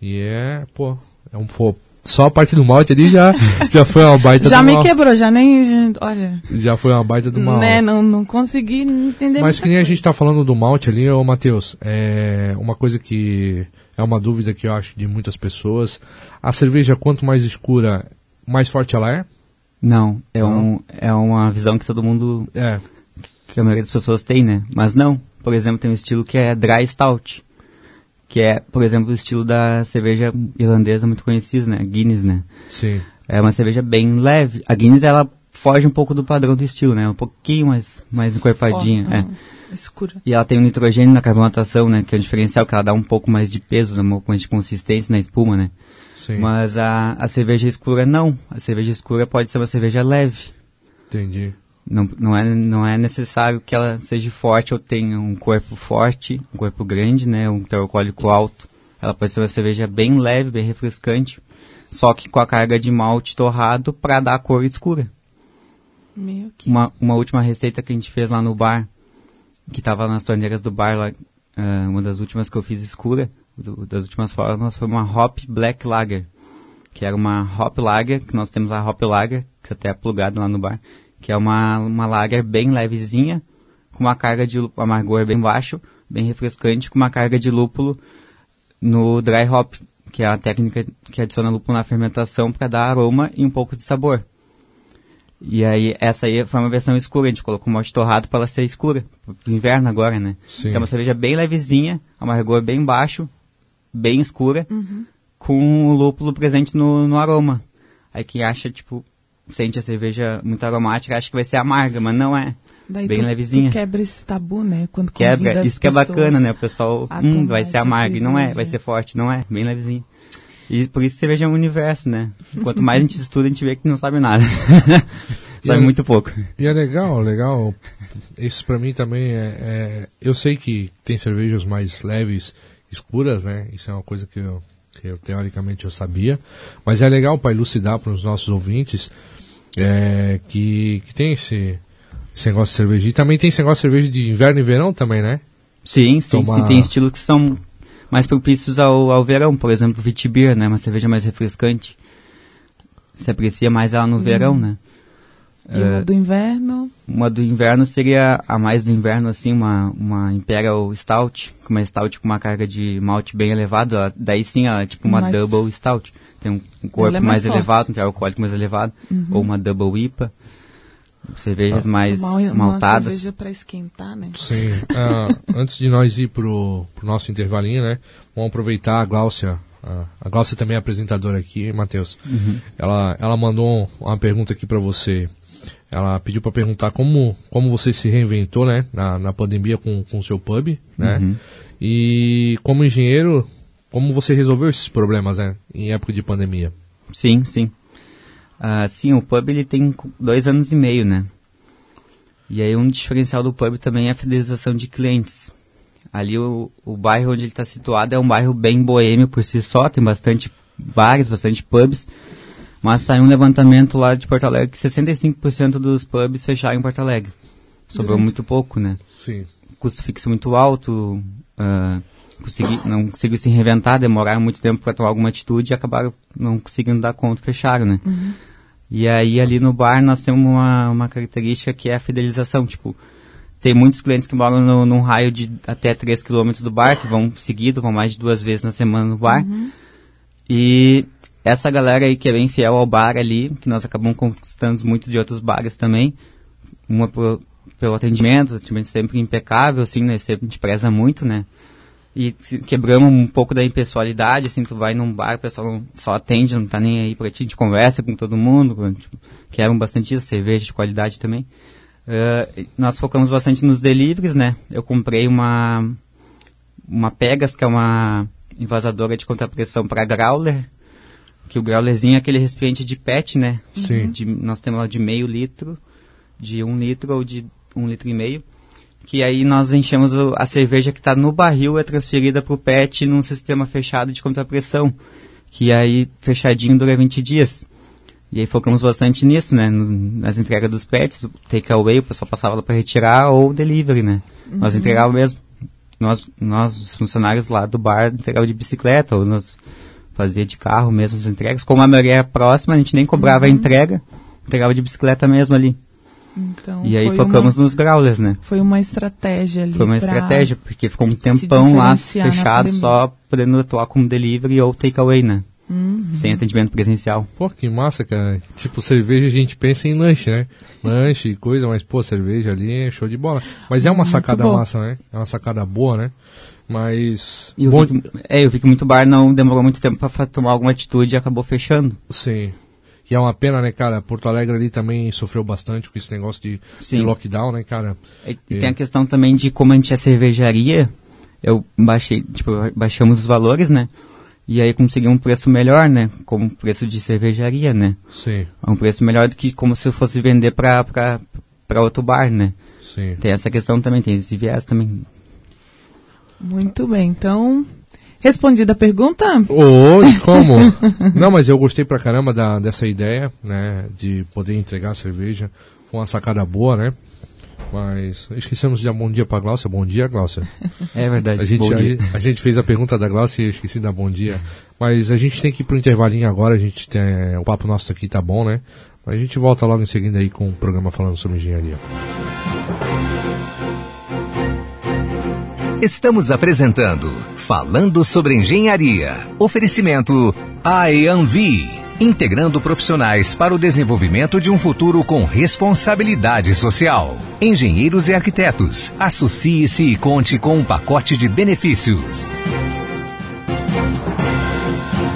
E é, pô, é um pô, só a parte do malte ali já, já foi uma baita Já me mal. quebrou, já nem. Olha. Já foi uma baita do mal. Né, não, não consegui entender Mas que nem coisa. a gente está falando do malte ali, ô Matheus, é uma coisa que é uma dúvida que eu acho de muitas pessoas. A cerveja, quanto mais escura, mais forte ela é? Não, é, não. Um, é uma visão que todo mundo. É. Que a maioria das pessoas tem, né? Mas não. Por exemplo, tem um estilo que é dry stout que é, por exemplo, o estilo da cerveja irlandesa muito conhecida, né? Guinness, né? Sim. É uma cerveja bem leve. A Guinness, ela foge um pouco do padrão do estilo, né? Um pouquinho mais, mais encorpadinha, oh, é. Escura. E ela tem um nitrogênio na carbonatação, né? Que é o diferencial, que ela dá um pouco mais de peso, um pouco mais de consistência na espuma, né? Sim. Mas a, a cerveja escura, não. A cerveja escura pode ser uma cerveja leve. Entendi. Não, não, é, não é necessário que ela seja forte ou tenha um corpo forte, um corpo grande, né, um teor alcoólico alto. Ela pode ser uma cerveja bem leve, bem refrescante, só que com a carga de malte torrado para dar a cor escura. Meu que... uma, uma última receita que a gente fez lá no bar, que estava nas torneiras do bar, lá, uh, uma das últimas que eu fiz escura, do, das últimas formas, foi uma Hop Black Lager, que era uma Hop Lager, que nós temos a Hop Lager, que até é plugado lá no bar, que é uma, uma lager bem levezinha, com uma carga de amargor bem baixo, bem refrescante, com uma carga de lúpulo no dry hop, que é a técnica que adiciona lúpulo na fermentação para dar aroma e um pouco de sabor. E aí, essa aí foi uma versão escura, a gente colocou um malte torrado para ela ser escura, pro inverno agora, né? Sim. é uma cerveja bem levezinha, amargor bem baixo, bem escura, uhum. com o lúpulo presente no, no aroma. Aí quem acha, tipo, sente a cerveja muito aromática, acha que vai ser amarga, mas não é. Daí bem tu, levezinha. Tu quebra esse tabu, né? Quando quebra, isso que é bacana, né? O pessoal, hum, vai ser amarga, e não é, vai ser forte, não é, bem levezinha. E por isso cerveja é um universo, né? Quanto mais a gente estuda, a gente vê que não sabe nada. *laughs* sabe é, muito pouco. E é legal, legal. Isso para mim também é, é, Eu sei que tem cervejas mais leves, escuras, né? Isso é uma coisa que eu, que eu teoricamente eu sabia. Mas é legal para elucidar para os nossos ouvintes é, que, que tem esse, esse negócio de cerveja. E também tem esse negócio de cerveja de inverno e verão também, né? Sim, sim, Tomar... sim. Tem estilos que são mais propícios ao, ao verão. Por exemplo, Vitibir, né? Uma cerveja mais refrescante. Se aprecia mais ela no hum. verão, né? E uma uh, do inverno? Uma do inverno seria a mais do inverno, assim, uma, uma Imperial Stout, uma Stout com uma carga de malte bem elevada. Daí sim, ela é tipo uma mais... Double Stout tem um, um corpo é mais, mais elevado, um teor alcoólico mais elevado, uhum. ou uma double IPA, cervejas ah, mais uma, maltadas. Uma cerveja para esquentar, né? Sim. Uh, *laughs* antes de nós ir pro, pro nosso intervalinho, né? Vamos aproveitar a Gláucia. Uh, a Gláucia também é apresentadora aqui, Matheus. Uhum. Ela, ela mandou uma pergunta aqui para você. Ela pediu para perguntar como, como você se reinventou, né? Na, na pandemia com o seu pub, né? Uhum. E como engenheiro, como você resolveu esses problemas né, em época de pandemia? Sim, sim. Uh, sim, o pub ele tem dois anos e meio, né? E aí um diferencial do pub também é a fidelização de clientes. Ali o, o bairro onde ele está situado é um bairro bem boêmio por si só, tem bastante bares, bastante pubs. Mas saiu um levantamento lá de Porto Alegre que 65% dos pubs fecharam em Porto Alegre. Sobrou muito pouco, né? Sim. Custo fixo muito alto, uh, consegui, não conseguiu se reinventar, demoraram muito tempo para tomar alguma atitude e acabaram não conseguindo dar conta, fecharam, né? Uhum. E aí ali no bar nós temos uma, uma característica que é a fidelização, tipo, tem muitos clientes que moram no, num raio de até 3 km do bar, que vão seguido, vão mais de duas vezes na semana no bar. Uhum. E essa galera aí que é bem fiel ao bar ali, que nós acabamos conquistando muitos de outros bares também, uma por, pelo atendimento, atendimento sempre impecável, assim, né? Sempre a gente preza muito, né? e quebramos um pouco da impessoalidade, assim, tu vai num bar, o pessoal só atende, não tá nem aí pra ti, a gente conversa com todo mundo, tipo, bastante isso, cerveja de qualidade também. Uh, nós focamos bastante nos deliveries, né? Eu comprei uma, uma Pegas, que é uma invasadora de contrapressão para growler, que o graulerzinho é aquele recipiente de PET, né? Sim. De- nós temos lá de meio litro, de um litro ou de um litro e meio. Que aí nós enchemos o- a cerveja que está no barril é transferida para o PET num sistema fechado de contrapressão. Que aí fechadinho dura 20 dias. E aí focamos bastante nisso, né? nas entregas dos pets, takeaway, o pessoal passava lá para retirar ou delivery, né? Nós entregávamos mesmo. Nós, nós, os funcionários lá do bar, entregavam de bicicleta ou nós fazia de carro mesmo as entregas. Como a maioria era próxima, a gente nem cobrava a entrega, entregava de bicicleta mesmo ali. Então, e aí foi focamos uma, nos growlers, né? Foi uma estratégia ali. Foi uma estratégia, porque ficou um tempão lá fechado, só podendo atuar como delivery ou takeaway, né? Uhum. Sem atendimento presencial. Pô, que massa, cara. Tipo, cerveja a gente pensa em lanche, né? Lanche e coisa, mas, pô, cerveja ali é show de bola. Mas é uma Muito sacada bom. massa, né? É uma sacada boa, né? Mas. E eu, bom, vi que, é, eu vi que muito bar não demorou muito tempo para tomar alguma atitude e acabou fechando. Sim. E é uma pena, né, cara? Porto Alegre ali também sofreu bastante com esse negócio de, de lockdown, né, cara? E, e É. tem a questão também de como a gente é cervejaria, eu baixei, tipo, baixamos os valores, né? E aí consegui um preço melhor, né? Como preço de cervejaria, né? Sim, Um preço melhor do que como se eu fosse vender pra, pra, pra outro bar, né? sim. Tem essa questão também, tem esse viés também. Muito bem, então. Respondida a pergunta? Oi, como? *laughs* Não, mas eu gostei pra caramba da, dessa ideia, né? De poder entregar a cerveja. Foi uma sacada boa, né? Mas esquecemos de dar bom dia pra Glaucia. Bom dia, Glaucia. É verdade. A gente, bom dia. a, a gente fez a pergunta da Glaucia e esqueci de dar bom dia. Mas a gente tem que ir pro intervalinho agora. A gente tem, o papo nosso aqui tá bom, né? Mas a gente volta logo em seguida aí com o programa falando sobre engenharia. Estamos apresentando Falando sobre Engenharia. Oferecimento IANV. Integrando profissionais para o desenvolvimento de um futuro com responsabilidade social. Engenheiros e arquitetos. Associe-se e conte com um pacote de benefícios.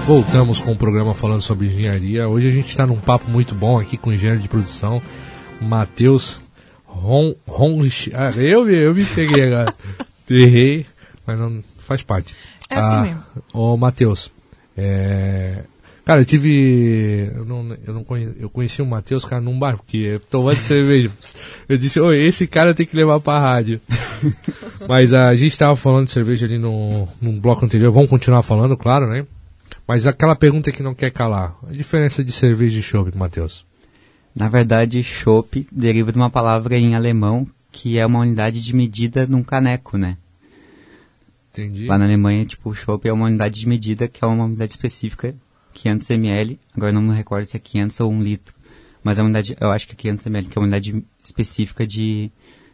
Voltamos com o programa falando sobre engenharia. Hoje a gente está num papo muito bom aqui com o engenheiro de produção, Matheus Ron, Ron, ah, eu, eu me peguei agora. Errei, mas não faz parte. É assim mesmo. Ô, Matheus, é, cara, eu tive. Eu, não, eu, não conhe, eu conheci o Matheus, cara, num bar, porque eu tomando cerveja. Eu disse, oi, esse cara tem que levar pra rádio. *laughs* Mas a gente estava falando de cerveja ali no, num bloco anterior, vamos continuar falando, claro, né? Mas aquela pergunta que não quer calar, a diferença de cerveja e chopp, Matheus? Na verdade, chopp deriva de uma palavra em alemão que é uma unidade de medida num caneco, né? Entendi. Lá na Alemanha, tipo, o chopp é uma unidade de medida que é uma unidade específica, 500 ml. Agora eu não me recordo se é 500 ou 1 litro. Mas é uma unidade, eu acho que é 500 ml, que é uma unidade específica de,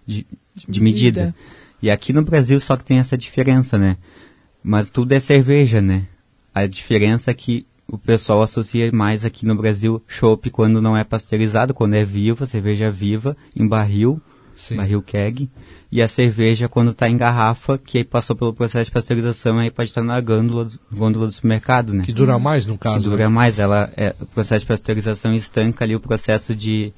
de, de medida. medida. E aqui no Brasil só que tem essa diferença, né? Mas tudo é cerveja, né? A diferença é que o pessoal associa mais aqui no Brasil chopp quando não é pasteurizado, quando é viva, cerveja viva, em barril, Sim. barril keg, e a cerveja quando está em garrafa, que aí passou pelo processo de pasteurização, aí pode estar na gôndola, do- gôndola do supermercado, né? Que dura mais, no Que caso. dura né? mais, ela é, o processo de pasteurização estanca ali o processo de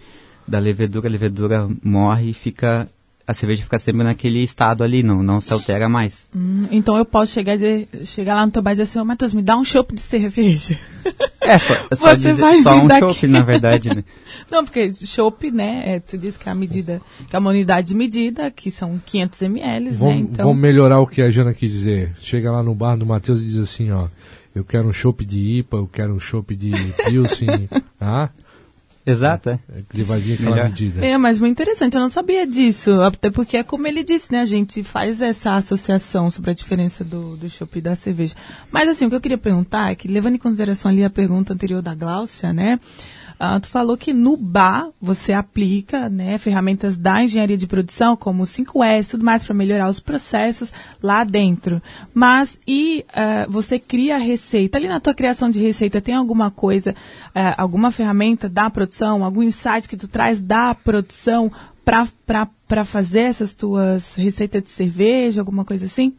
da levedura, a levedura morre e fica a cerveja fica sempre naquele estado ali, não, não se altera mais. Hum, então eu posso chegar, dizer, chegar lá no teu bar e dizer assim, ô Matheus, me dá um chopp de cerveja. *laughs* É só, é só, Você dizer- vai só um daqui. chopp, na verdade, né? *laughs* Não, porque chopp, né, é, tu disse que é a medida, que é uma unidade de medida, que são 500 ml, né, então... vamos melhorar o que a Jana quis dizer. Chega lá no bar do Matheus e diz assim, ó. Eu quero um chopp de IPA, eu quero um chopp de Pilsen. *laughs* ah, Exato, é. ele vai vir aquela Melhor. medida. É, mas muito interessante, eu não sabia disso. Até porque é como ele disse, né? A gente faz essa associação sobre a diferença do, do chopp e da cerveja. Mas assim, o que eu queria perguntar é que, levando em consideração ali a pergunta anterior da Gláucia, né? Ah, tu falou que no bar você aplica né, ferramentas da engenharia de produção, como o 5S, tudo mais, para melhorar os processos lá dentro. Mas e ah, você cria a receita? Ali na tua criação de receita, tem alguma coisa, ah, alguma ferramenta da produção, algum insight que tu traz da produção para fazer essas tuas receitas de cerveja, alguma coisa assim?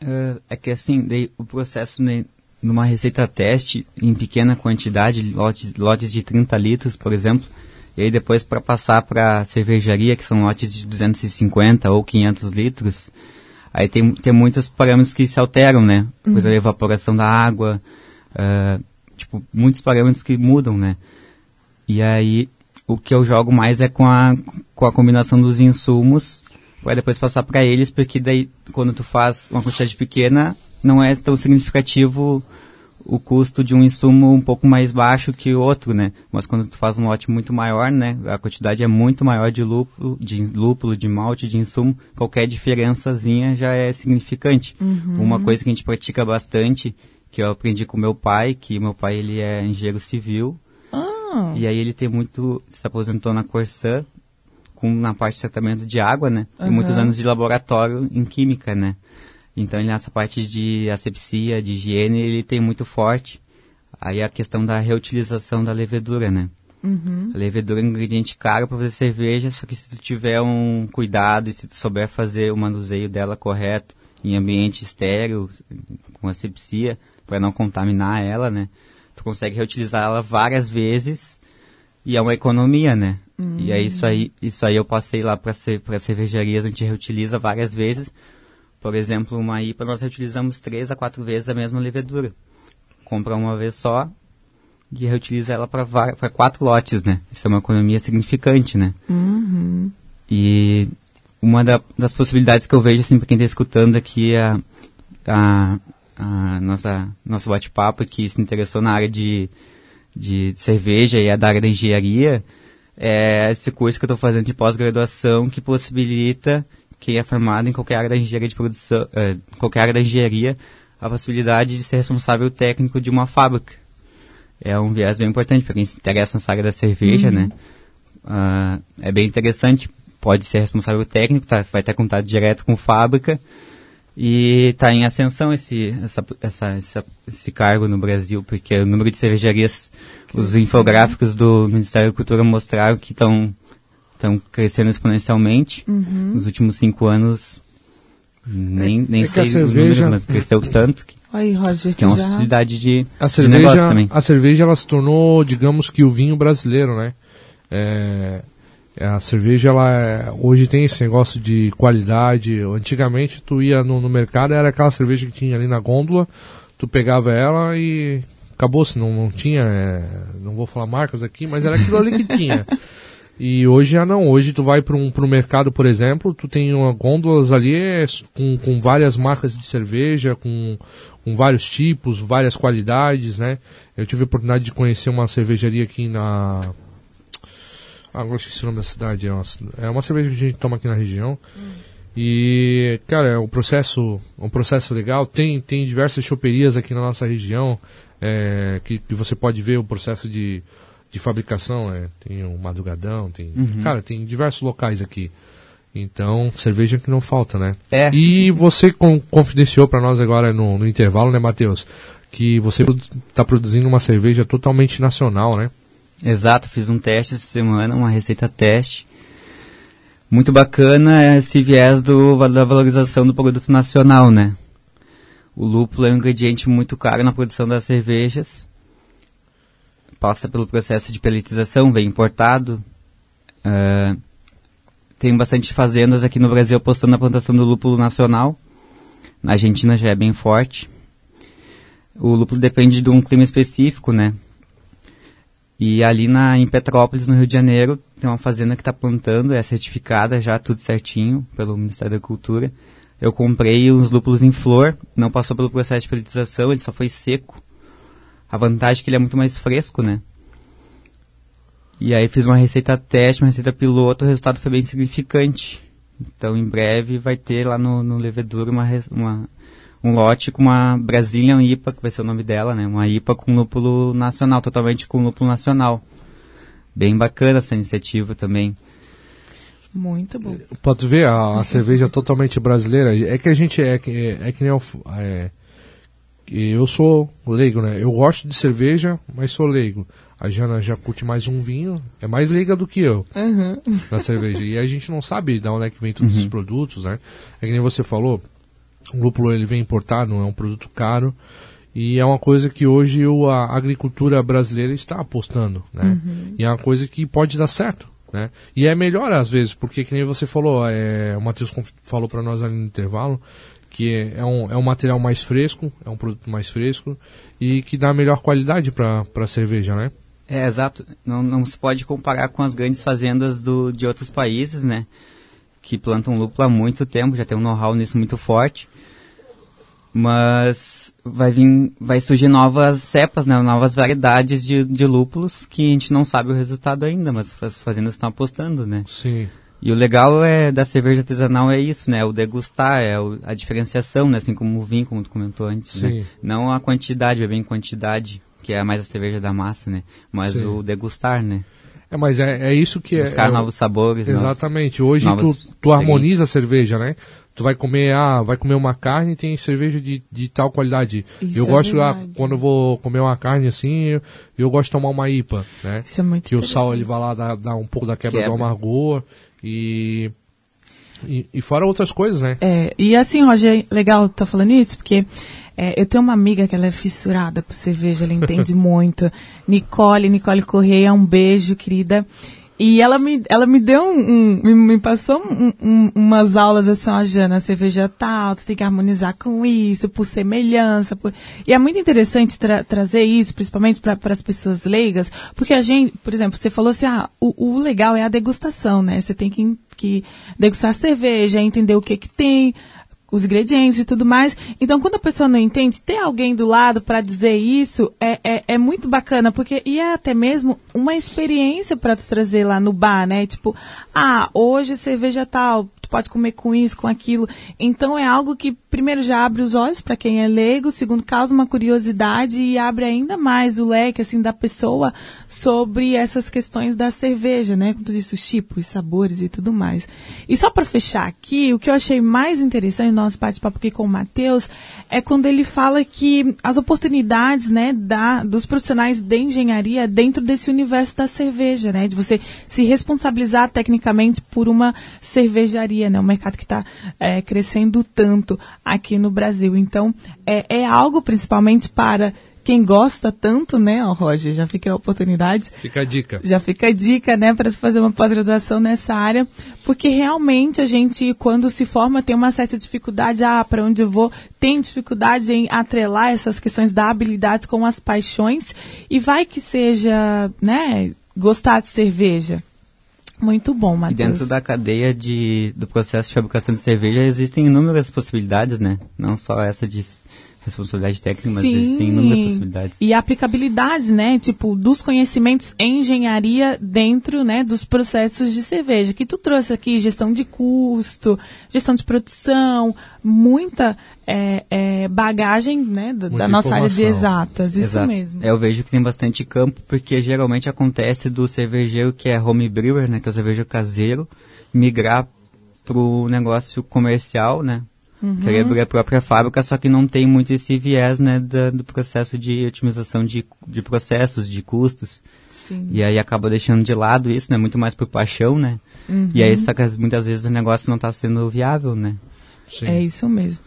É, é que assim, daí, o processo né, numa receita teste em pequena quantidade, lotes, lotes de 30 litros, por exemplo, e aí depois para passar para cervejaria, que são lotes de 250 ou 500 litros, aí tem, tem muitos parâmetros que se alteram, né? Por exemplo, a evaporação da água, ah, tipo, muitos parâmetros que mudam, né? E aí, o que eu jogo mais é com a, com a combinação dos insumos, para depois passar para eles, porque daí, quando tu faz uma quantidade pequena, não é tão significativo o custo de um insumo um pouco mais baixo que o outro, né? Mas quando tu faz um lote muito maior, né? A quantidade é muito maior de lúpulo, de lúpulo, de malte, de insumo. Qualquer diferençazinha já é significante. Uhum. Uma coisa que a gente pratica bastante, que eu aprendi com meu pai, que meu pai ele é engenheiro civil. Ah. E aí ele tem muito, se aposentou na Corsã, com, na parte de tratamento de água, né? E Uhum. muitos anos de laboratório em química, né? Então, nessa parte de asepsia, de higiene, ele tem muito forte. Aí a questão da reutilização da levedura, né? Uhum. A levedura é um ingrediente caro para fazer cerveja, só que se tu tiver um cuidado e se tu souber fazer o manuseio dela correto, em ambiente estéreo, com asepsia, para não contaminar ela, né? Tu consegue reutilizar ela várias vezes e é uma economia, né? E é isso aí, isso aí eu passei lá para para cervejarias, a gente reutiliza várias vezes. Por exemplo, uma IPA nós reutilizamos três a quatro vezes a mesma levedura. Compra uma vez só e reutiliza ela para quatro lotes, né? Isso é uma economia significante, né? Uhum. E uma da- das possibilidades que eu vejo, assim, para quem está escutando aqui a, a, a nossa nosso bate-papo que se interessou na área de, de cerveja e é da área da engenharia, é esse curso que eu estou fazendo de pós-graduação que possibilita quem é formado em qualquer área da engenharia de produção, eh, qualquer área da engenharia, a possibilidade de ser responsável técnico de uma fábrica. É um viés bem importante para quem se interessa nessa área da cerveja, né? Ah, é bem interessante. Pode ser responsável técnico, tá, vai ter contato direto com fábrica e está em ascensão esse, essa, essa, essa- esse cargo no Brasil, porque o número de cervejarias, os infográficos do Ministério da Cultura mostraram que estão estão crescendo exponencialmente. Uhum. Nos últimos cinco anos, nem, nem é sei a os cerveja- números, mas cresceu tanto que, Aí, Roger, que é uma já... possibilidade de, A de negócio cerveja, também. a cerveja ela se tornou, digamos que o vinho brasileiro, né? É, a cerveja ela é- hoje tem esse negócio de qualidade. Antigamente tu ia no, no mercado era aquela cerveja que tinha ali na gôndola, tu pegava ela e acabou-se, não, não tinha, é, não vou falar marcas aqui, mas era aquilo ali que tinha. *laughs* E hoje já não, hoje tu vai para um pro mercado, por exemplo, tu tem uma gôndolas ali é, com, com várias marcas de cerveja, com, com vários tipos, várias qualidades, né? Eu tive a oportunidade de conhecer uma cervejaria aqui na. Ah, agora esqueci o nome da cidade. É uma, é uma cerveja que a gente toma aqui na região. E, cara, é um processo, um processo legal. Tem, tem diversas choperias aqui na nossa região é, que, que você pode ver o processo de, de fabricação. É, tem o Madrugadão, tem. Uhum. Cara, tem diversos locais aqui. Então, cerveja que não falta, né? É. E você con- confidenciou para nós agora no, no intervalo, né, Matheus? Que você está produzindo uma cerveja totalmente nacional, né? Exato, fiz um teste essa semana, uma receita teste. Muito bacana esse viés do, da valorização do produto nacional, né? O lúpulo é um ingrediente muito caro na produção das cervejas. Passa pelo processo de peletização, vem importado. Ah, tem bastante fazendas aqui no Brasil apostando na plantação do lúpulo nacional. Na Argentina já é bem forte. O lúpulo depende de um clima específico, né? E ali na, em Petrópolis, no Rio de Janeiro, tem uma fazenda que está plantando, é certificada já, tudo certinho, pelo Ministério da Cultura. Eu comprei uns lúpulos em flor, não passou pelo processo de peletização, ele só foi seco. A vantagem é que ele é muito mais fresco, né? E aí fiz uma receita teste, uma receita piloto, o resultado foi bem significante. Então em breve vai ter lá no, no Levedura uma, uma, um lote com uma Brazilian IPA, que vai ser o nome dela, né? Uma IPA com lúpulo nacional, totalmente com lúpulo nacional. Bem bacana essa iniciativa também. Muito bom. Pode ver a, a cerveja totalmente brasileira. É que a gente é, que- é, que nem é, eu sou leigo, né? Eu gosto de cerveja, mas sou leigo. A Jana já curte mais um vinho, é mais leiga do que eu Uhum. na cerveja. E a gente não sabe de onde é que vem todos os produtos, né? É que nem você falou, o lúpulo ele vem importado, é um produto caro. E é uma coisa que hoje o, a agricultura brasileira está apostando, né? E é uma coisa que pode dar certo, né? E é melhor às vezes, porque que nem você falou, é, o Matheus falou para nós ali no intervalo, que é, é um, é um material mais fresco, é um produto mais fresco e que dá melhor qualidade para a cerveja, né? É, exato. Não, não se pode comparar com as grandes fazendas do, de outros países, né? Que plantam lúpulo há muito tempo, já tem um know-how nisso muito forte. Mas vai vir, vai surgir novas cepas, né? Novas variedades de, de lúpulos que a gente não sabe o resultado ainda, mas as fazendas estão apostando, né? Sim. E o legal é da cerveja artesanal é isso, né? O degustar, é o, a diferenciação, né? Assim como o vinho, como tu comentou antes, né? Sim. né? Não a quantidade, beber em quantidade, que é mais a cerveja da massa, né? Mas Sim. o degustar, né? É, mas é, é isso que Buscar é. novos sabores. Exatamente. Novos, Hoje tu, tu harmoniza a cerveja, né? Tu vai comer, ah, vai comer uma carne tem cerveja de, de tal qualidade. Isso eu é gosto, ah, quando eu vou comer uma carne assim, eu, eu gosto de tomar uma IPA, né? Isso é muito Que o sal ele vai lá dar, dar um pouco da quebra, Quebra. do amargor e, e e fora outras coisas, né? É, e assim, Roger, é legal tá falando isso, porque é, eu tenho uma amiga que ela é fissurada por cerveja, ela entende *laughs* muito. Nicole, Nicole Correia, um beijo, querida. E ela me, ela me deu um, um- me, passou um- um- umas aulas assim, ó, Jana, cerveja tal, tu tem que harmonizar com isso, por semelhança. Por... E é muito interessante tra- trazer isso, principalmente para as pessoas leigas, porque a gente, por exemplo, você falou assim, ah, o, o legal é a degustação, né? Você tem que, que degustar cerveja, entender o que que tem, os ingredientes e tudo mais. Então, quando a pessoa não entende, ter alguém do lado para dizer isso é, é, é muito bacana, porque e é até mesmo uma experiência para tu trazer lá no bar, né? Tipo, ah, hoje cerveja tal, tu pode comer com isso, com aquilo. Então, é algo que primeiro já abre os olhos para quem é leigo, segundo causa uma curiosidade e abre ainda mais o leque assim da pessoa sobre essas questões da cerveja, né? Com tudo isso, os tipos, sabores e tudo mais. E só para fechar aqui, o que eu achei mais interessante no nosso bate-papo aqui com o Matheus é quando ele fala que as oportunidades, né, da, dos profissionais de engenharia dentro desse universo da cerveja, né, de você se responsabilizar tecnicamente por uma cervejaria, né, um mercado que está crescendo tanto aqui no Brasil. Então, é, é algo principalmente para quem gosta tanto, né, ó, Roger, já fica a oportunidade. Fica a dica. já fica a dica, né, para fazer uma pós-graduação nessa área, porque realmente a gente, quando se forma, tem uma certa dificuldade, ah, para onde eu vou, tem dificuldade em atrelar essas questões da habilidade com as paixões, e vai que seja, né, gostar de cerveja. Muito bom, E Matheus. dentro da cadeia de, do processo de fabricação de cerveja existem inúmeras possibilidades, né? Não só essa de responsabilidade técnica, mas Sim. existem inúmeras possibilidades. E aplicabilidades, né? Tipo, dos conhecimentos em engenharia dentro, né, dos processos de cerveja. Que tu trouxe aqui, gestão de custo, gestão de produção, muita é, é, bagagem, né, da, Muita da nossa área de exatas. Isso Exato. mesmo. É, eu vejo que tem bastante campo, porque geralmente acontece do cervejeiro que é home brewer, né, que é o cervejeiro caseiro, migrar pro negócio comercial, né, Uhum. querer abrir a própria fábrica, só que não tem muito esse viés, né, da- do processo de otimização de, de processos, de custos. Sim. E aí acaba deixando de lado isso, né? Muito mais por paixão, né? Uhum. E aí, só que as- muitas vezes o negócio não está sendo viável, né? Sim. É isso mesmo.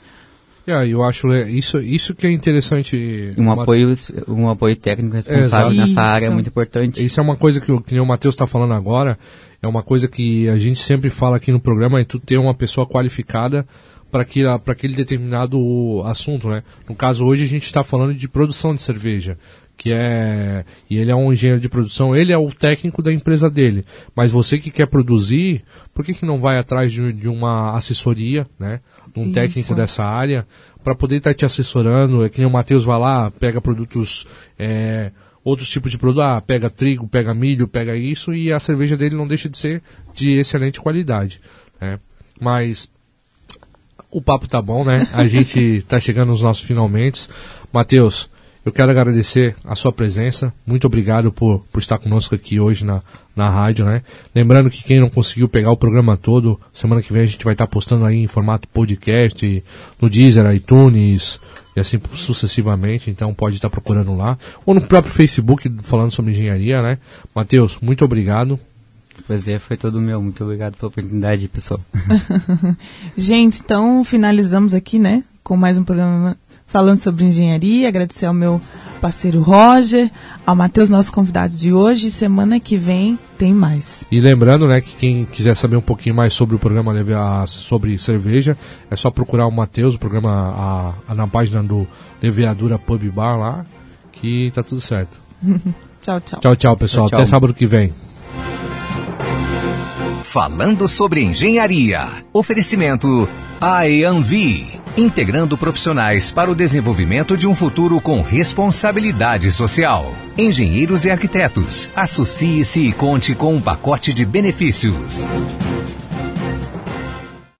É, eu acho isso, isso que é interessante. Um uma- apoio, um apoio técnico responsável Exato. nessa área é Isso. muito importante. Isso é uma coisa que, o- que nem o Matheus está falando agora, é uma coisa que a gente sempre fala aqui no programa, é tu ter uma pessoa qualificada para aquele, determinado assunto, né? No caso, hoje a gente está falando de produção de cerveja, que é... E ele é um engenheiro de produção, ele é o técnico da empresa dele. Mas você que quer produzir, por que, que não vai atrás de, de uma assessoria, né? De um Isso. técnico dessa área, para poder estar te assessorando, é que nem o Matheus vai lá, pega produtos... é, outros tipos de produto, ah, pega trigo, pega milho, pega isso, e a cerveja dele não deixa de ser de excelente qualidade. Né? Mas o papo tá bom, né? A gente tá chegando nos nossos finalmente. Matheus, eu quero agradecer a sua presença. Muito obrigado por, por estar conosco aqui hoje na, na rádio, né? Lembrando que quem não conseguiu pegar o programa todo, semana que vem a gente vai estar postando aí em formato podcast, no Deezer, iTunes e assim sucessivamente. Então pode estar procurando lá. Ou no próprio Facebook falando sobre engenharia, né? Matheus, muito obrigado. Prazer foi todo meu. Muito obrigado pela oportunidade, pessoal. *laughs* Gente, então finalizamos aqui, né, com mais um programa falando sobre engenharia, agradecer ao meu parceiro Roger, ao Matheus, nosso convidado de hoje. Semana que vem tem mais. E lembrando, né, que quem quiser saber um pouquinho mais sobre o programa sobre cerveja, é só procurar o Matheus, o programa a, a, na página do Leveadura Pub Bar lá, que tá tudo certo. *laughs* tchau, tchau. Tchau, tchau, pessoal. Tchau, tchau. Até sábado que vem. Falando sobre engenharia. Oferecimento AEANVI. Integrando profissionais para o desenvolvimento de um futuro com responsabilidade social. Engenheiros e arquitetos. Associe-se e conte com um pacote de benefícios.